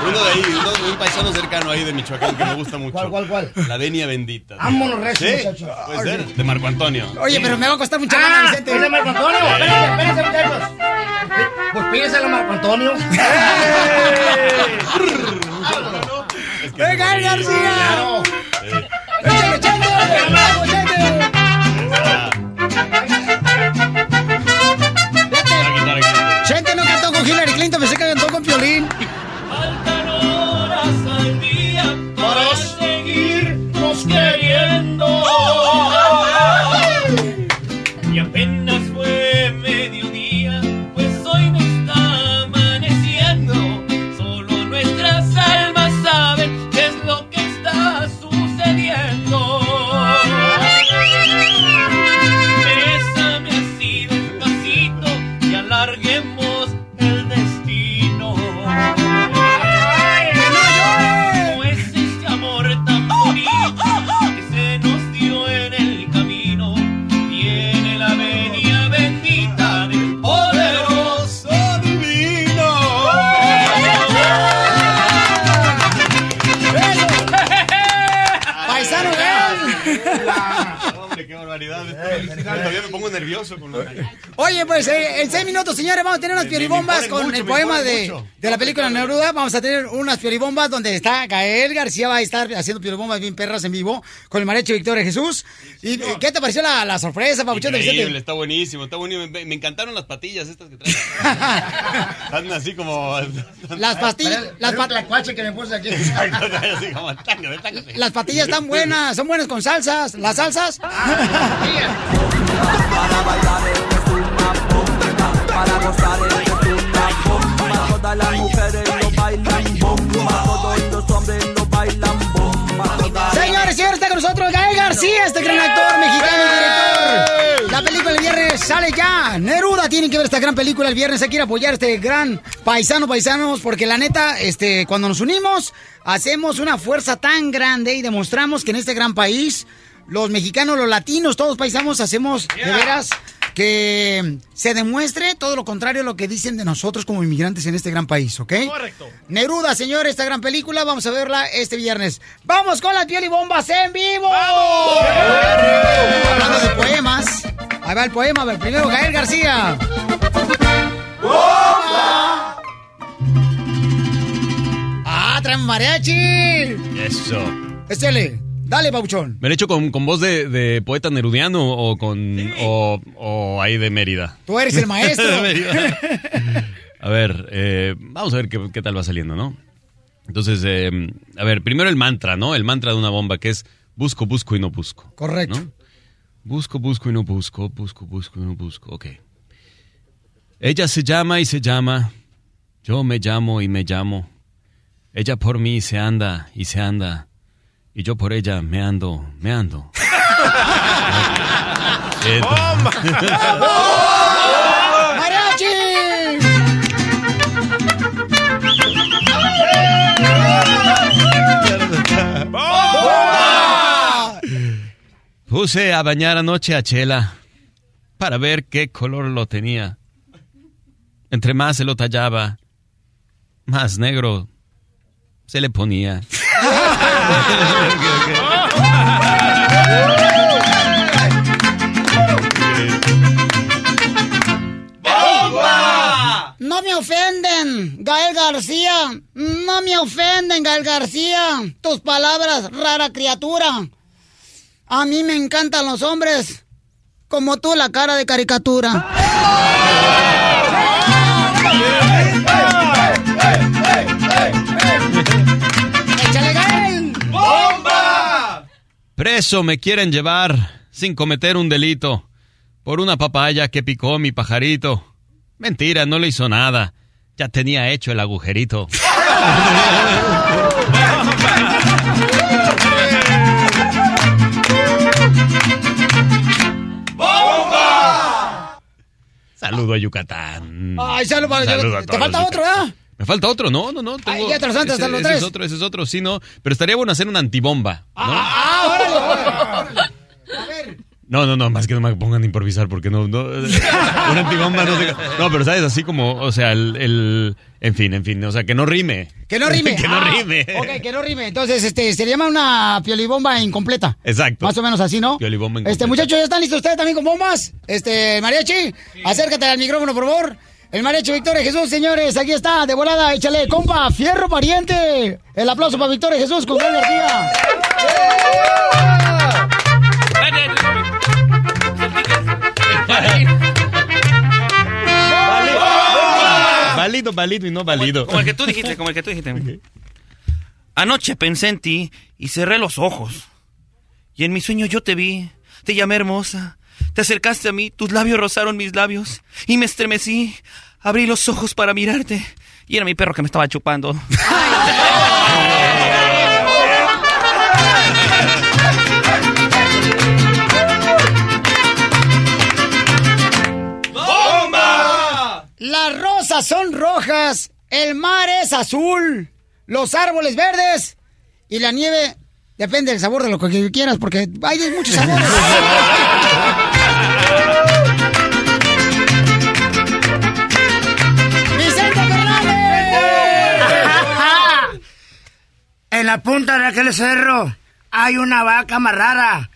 Uno de ahí, uno de un paisano cercano ahí de Michoacán que me gusta mucho. ¿Cuál, cuál, cuál? La Denia Bendita. Vámonos, recio, ¿Sí? muchacho. Puede ser, de Marco Antonio. Oye, pero me va a costar mucha lana, Ah, Vicente. ¿es de Marco Antonio? Espérense, espérense, muchachos. Pues pídesela a Marco Antonio. ¡Venga, García! ¡Échale, no cantó con Hillary Clinton, pensé que con mucho, el poema de, de la película Neruda. Vamos a tener unas pioribombas donde está Gael García, va a estar haciendo pioribombas bien perras en vivo con el mariachi Victoria Jesús. ¿Y qué te pareció la, la sorpresa, Pabuchón de Vicente? está buenísimo, está buenísimo. Me, me encantaron las patillas estas que traen. Están así como... Las pastillas, las, pa- que me puse aquí. las patillas están buenas, son buenas con salsas. ¿Las salsas? Para gozar esto es una bomba. Todas las mujeres lo bailan bomba. Todos los hombres lo bailan bomba. Todas Señores, señores, está con nosotros Gael García, este gran actor mexicano y director. La película el viernes sale ya. Neruda tiene que ver esta gran película el viernes. Hay que ir a apoyar a este gran paisano, paisanos, porque la neta, este, cuando nos unimos, hacemos una fuerza tan grande y demostramos que en este gran país, los mexicanos, los latinos, todos paisanos, hacemos de veras que se demuestre todo lo contrario a lo que dicen de nosotros como inmigrantes en este gran país, ¿ok? Correcto. Neruda, señor, esta gran película, vamos a verla este viernes. ¡Vamos con las piel y bombas en vivo! Hablando de poemas, ahí va el poema, primero Gael García. ¡Ah, traen mariachi! Eso. Échale, dale, Pauchón. ¿Me lo he hecho con, con voz de, de poeta nerudiano o con o, o ahí de Mérida? Tú eres el maestro. De Mérida. A ver, eh, vamos a ver qué, qué tal va saliendo, ¿no? Entonces, eh, a ver, primero el mantra, ¿no? El mantra de una bomba que es busco, busco y no busco. Correcto. ¿no? Busco, busco y no busco, busco, busco y no busco. Ok. Ella se llama y se llama. Yo me llamo y me llamo. Ella por mí se anda y se anda. Y yo por ella me ando, me ando. Puse a bañar anoche a Chela para ver qué color lo tenía. Entre más se lo tallaba, más negro se le ponía. No me ofenden, Gael García. No me ofenden, Gael García. Tus palabras, rara criatura. A mí me encantan los hombres. Como tú, la cara de caricatura. Preso me quieren llevar sin cometer un delito por una papaya que picó mi pajarito. Mentira, no le hizo nada. Ya tenía hecho el agujerito. Saludo a Yucatán. Ay, saludo Saludo a ¿Te falta otro, ¿verdad? ¿Me falta otro? No, no, no. Tengo, Ay, ya te ese, hasta los ese tres. es otro, ese es otro, sí, no. Pero estaría bueno hacer una antibomba. Ah, órale, órale. No, no, no, más que no me pongan a improvisar porque no, no una antibomba no sé. No, pero sabes, así como, o sea, el, el- en fin, en fin, o sea, que no rime. Que no rime. que no Ah, rime. Ok, que no rime. Entonces, este, se le llama una piolibomba incompleta. Exacto. Más o menos así, ¿no? Piolibomba Este, incompleta. muchachos, ¿ya están listos ustedes también con bombas? Este, mariachi, acércate al micrófono, por favor. El mariachi Victoria Jesús, señores, aquí está, de volada, échale, compa, fierro pariente. El aplauso para Victoria Jesús con Gael García. Válido, válido y no válido. Como el que tú dijiste, como el que tú dijiste. Anoche pensé en ti y cerré los ojos. Y en mi sueño yo te vi, te llamé hermosa. Te acercaste a mí, tus labios rozaron mis labios y me estremecí. Abrí los ojos para mirarte y era mi perro que me estaba chupando. ¡Bomba! Las rosas son rojas, el mar es azul, los árboles verdes y la nieve depende del sabor de lo que quieras porque hay muchos sabores. En la punta de aquel cerro hay una vaca amarrada.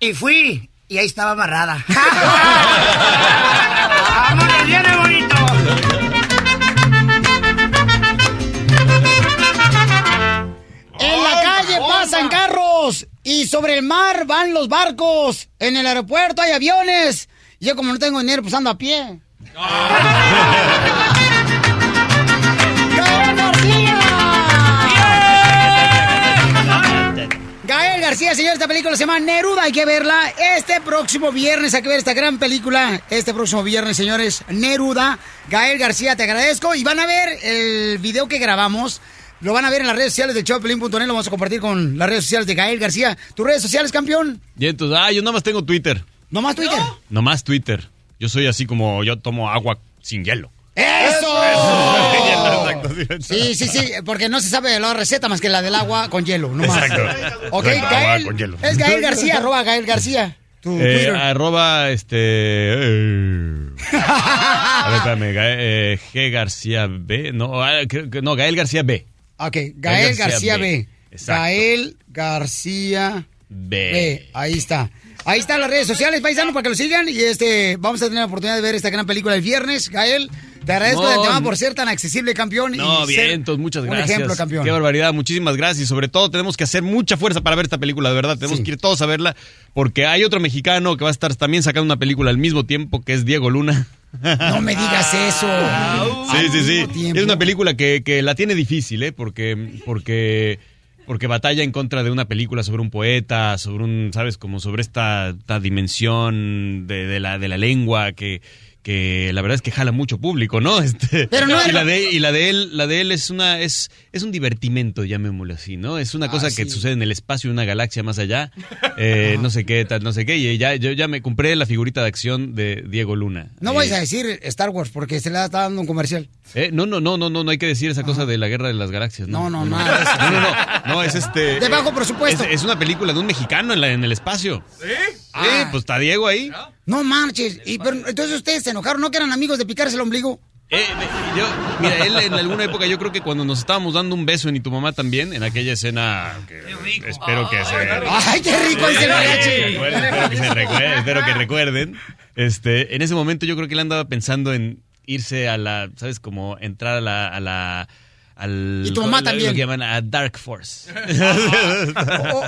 Y fui, y ahí estaba amarrada. ¡Vámonos, viene bonito! En la calle pasan carros y sobre el mar van los barcos. En el aeropuerto hay aviones. Yo como no tengo dinero, pues ando a pie. Gael García, señor, esta película se llama Neruda, hay que verla este próximo viernes, hay que ver esta gran película, este próximo viernes, señores, Neruda. Gael García, te agradezco y van a ver el video que grabamos, lo van a ver en las redes sociales de Choplin.net, lo vamos a compartir con las redes sociales de Gael García. ¿Tus redes sociales, campeón? Y entonces, ah, yo nomás tengo Twitter. ¿Nomás Twitter? Nomás Twitter. Yo soy así como yo tomo agua sin hielo. ¡Eso! Exacto, Sí, sí, sí, porque no se sabe la receta más que la del agua con hielo, no más. Exacto. Ok, Exacto, agua Gael, con hielo. es Gael García, arroba Gael García. Tu Eh, Twitter. arroba este. eh, a ver, espérame. Gael, eh, G García B. No, ah, no, Gael García B. Ok, Gael García, B. Gael García B. B. Ahí está. Ahí están las redes sociales, paisanos, para que lo sigan. Y este, vamos a tener la oportunidad de ver esta gran película el viernes. Gael, te agradezco No, de antemano no. por ser tan accesible, campeón. No, y bien, entonces muchas un gracias. ejemplo, campeón. Qué barbaridad, muchísimas gracias. Y sobre todo tenemos que hacer mucha fuerza para ver esta película, de verdad. Tenemos que ir todos a verla porque hay otro mexicano que va a estar también sacando una película al mismo tiempo, que es Diego Luna. No me digas eso. Sí, sí, sí. tiempo. Es una película que, que la tiene difícil, ¿eh? Porque, porque, porque batalla en contra de una película sobre un poeta, sobre un, ¿sabes? Como sobre esta, esta dimensión de, de la, de la lengua que, que la verdad es que jala mucho público, ¿no? Este, Pero no y, la de, y la de él, la de él es una, es, es un divertimento, llamémoslo así, ¿no? Es una cosa que sucede en el espacio, en una galaxia más allá, eh, no sé qué, tal, no sé qué, y ya, yo ya me compré la figurita de acción de Diego Luna. No vais a decir Star Wars porque se le está dando un comercial. Eh, no, no, no, no, no, no hay que decir esa cosa de la guerra de las galaxias. No, No, no, eso. No, no, no, no, es este. De bajo eh, presupuesto. Es, es una película de un mexicano en, la, en el espacio. ¿Sí? Ah. Sí, pues está Diego ahí. No marches. Y, pero, entonces ustedes se enojaron, ¿no que eran amigos de picarse el ombligo? Eh, yo, mira, él en alguna época, yo creo que cuando nos estábamos dando un beso en y tu mamá también, en aquella escena que espero que se. Ay, qué rico el mariachi. Espero que se recuerden, espero que recuerden. Este, en ese momento yo creo que él andaba pensando en irse a la, ¿sabes? Como entrar a la, a la al, Y tu mamá lo- también. Lo que llaman a Dark Force.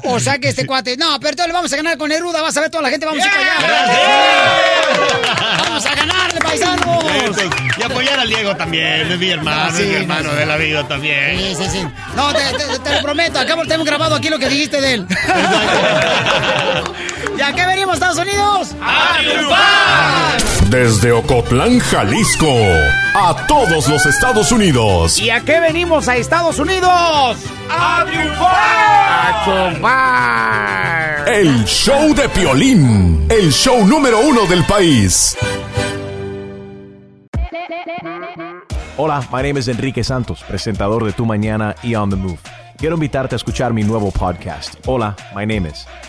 O, o sea que este cuate. No, pero le vamos a ganar con Neruda. Vas a ver toda la gente. Vamos a ir para allá. Vamos a ganarle, paisanos. y apoyar al Diego también, es mi hermano, Sí, es mi hermano no, sí. de la vida también. Sí, sí, sí. No, te, te- te lo prometo. Acá tenemos grabado aquí lo que dijiste de él. ¿Y a qué venimos, Estados Unidos? ¡A triunfar! Desde Ocotlán, Jalisco, a todos los Estados Unidos. ¿Y a qué venimos a Estados Unidos? ¡A triunfar! ¡A triunfar! El show de Piolín, el show número uno del país. Hola, my name is Enrique Santos, presentador de Tu Mañana y On the Move. Quiero invitarte a escuchar mi nuevo podcast, Hola, my name is,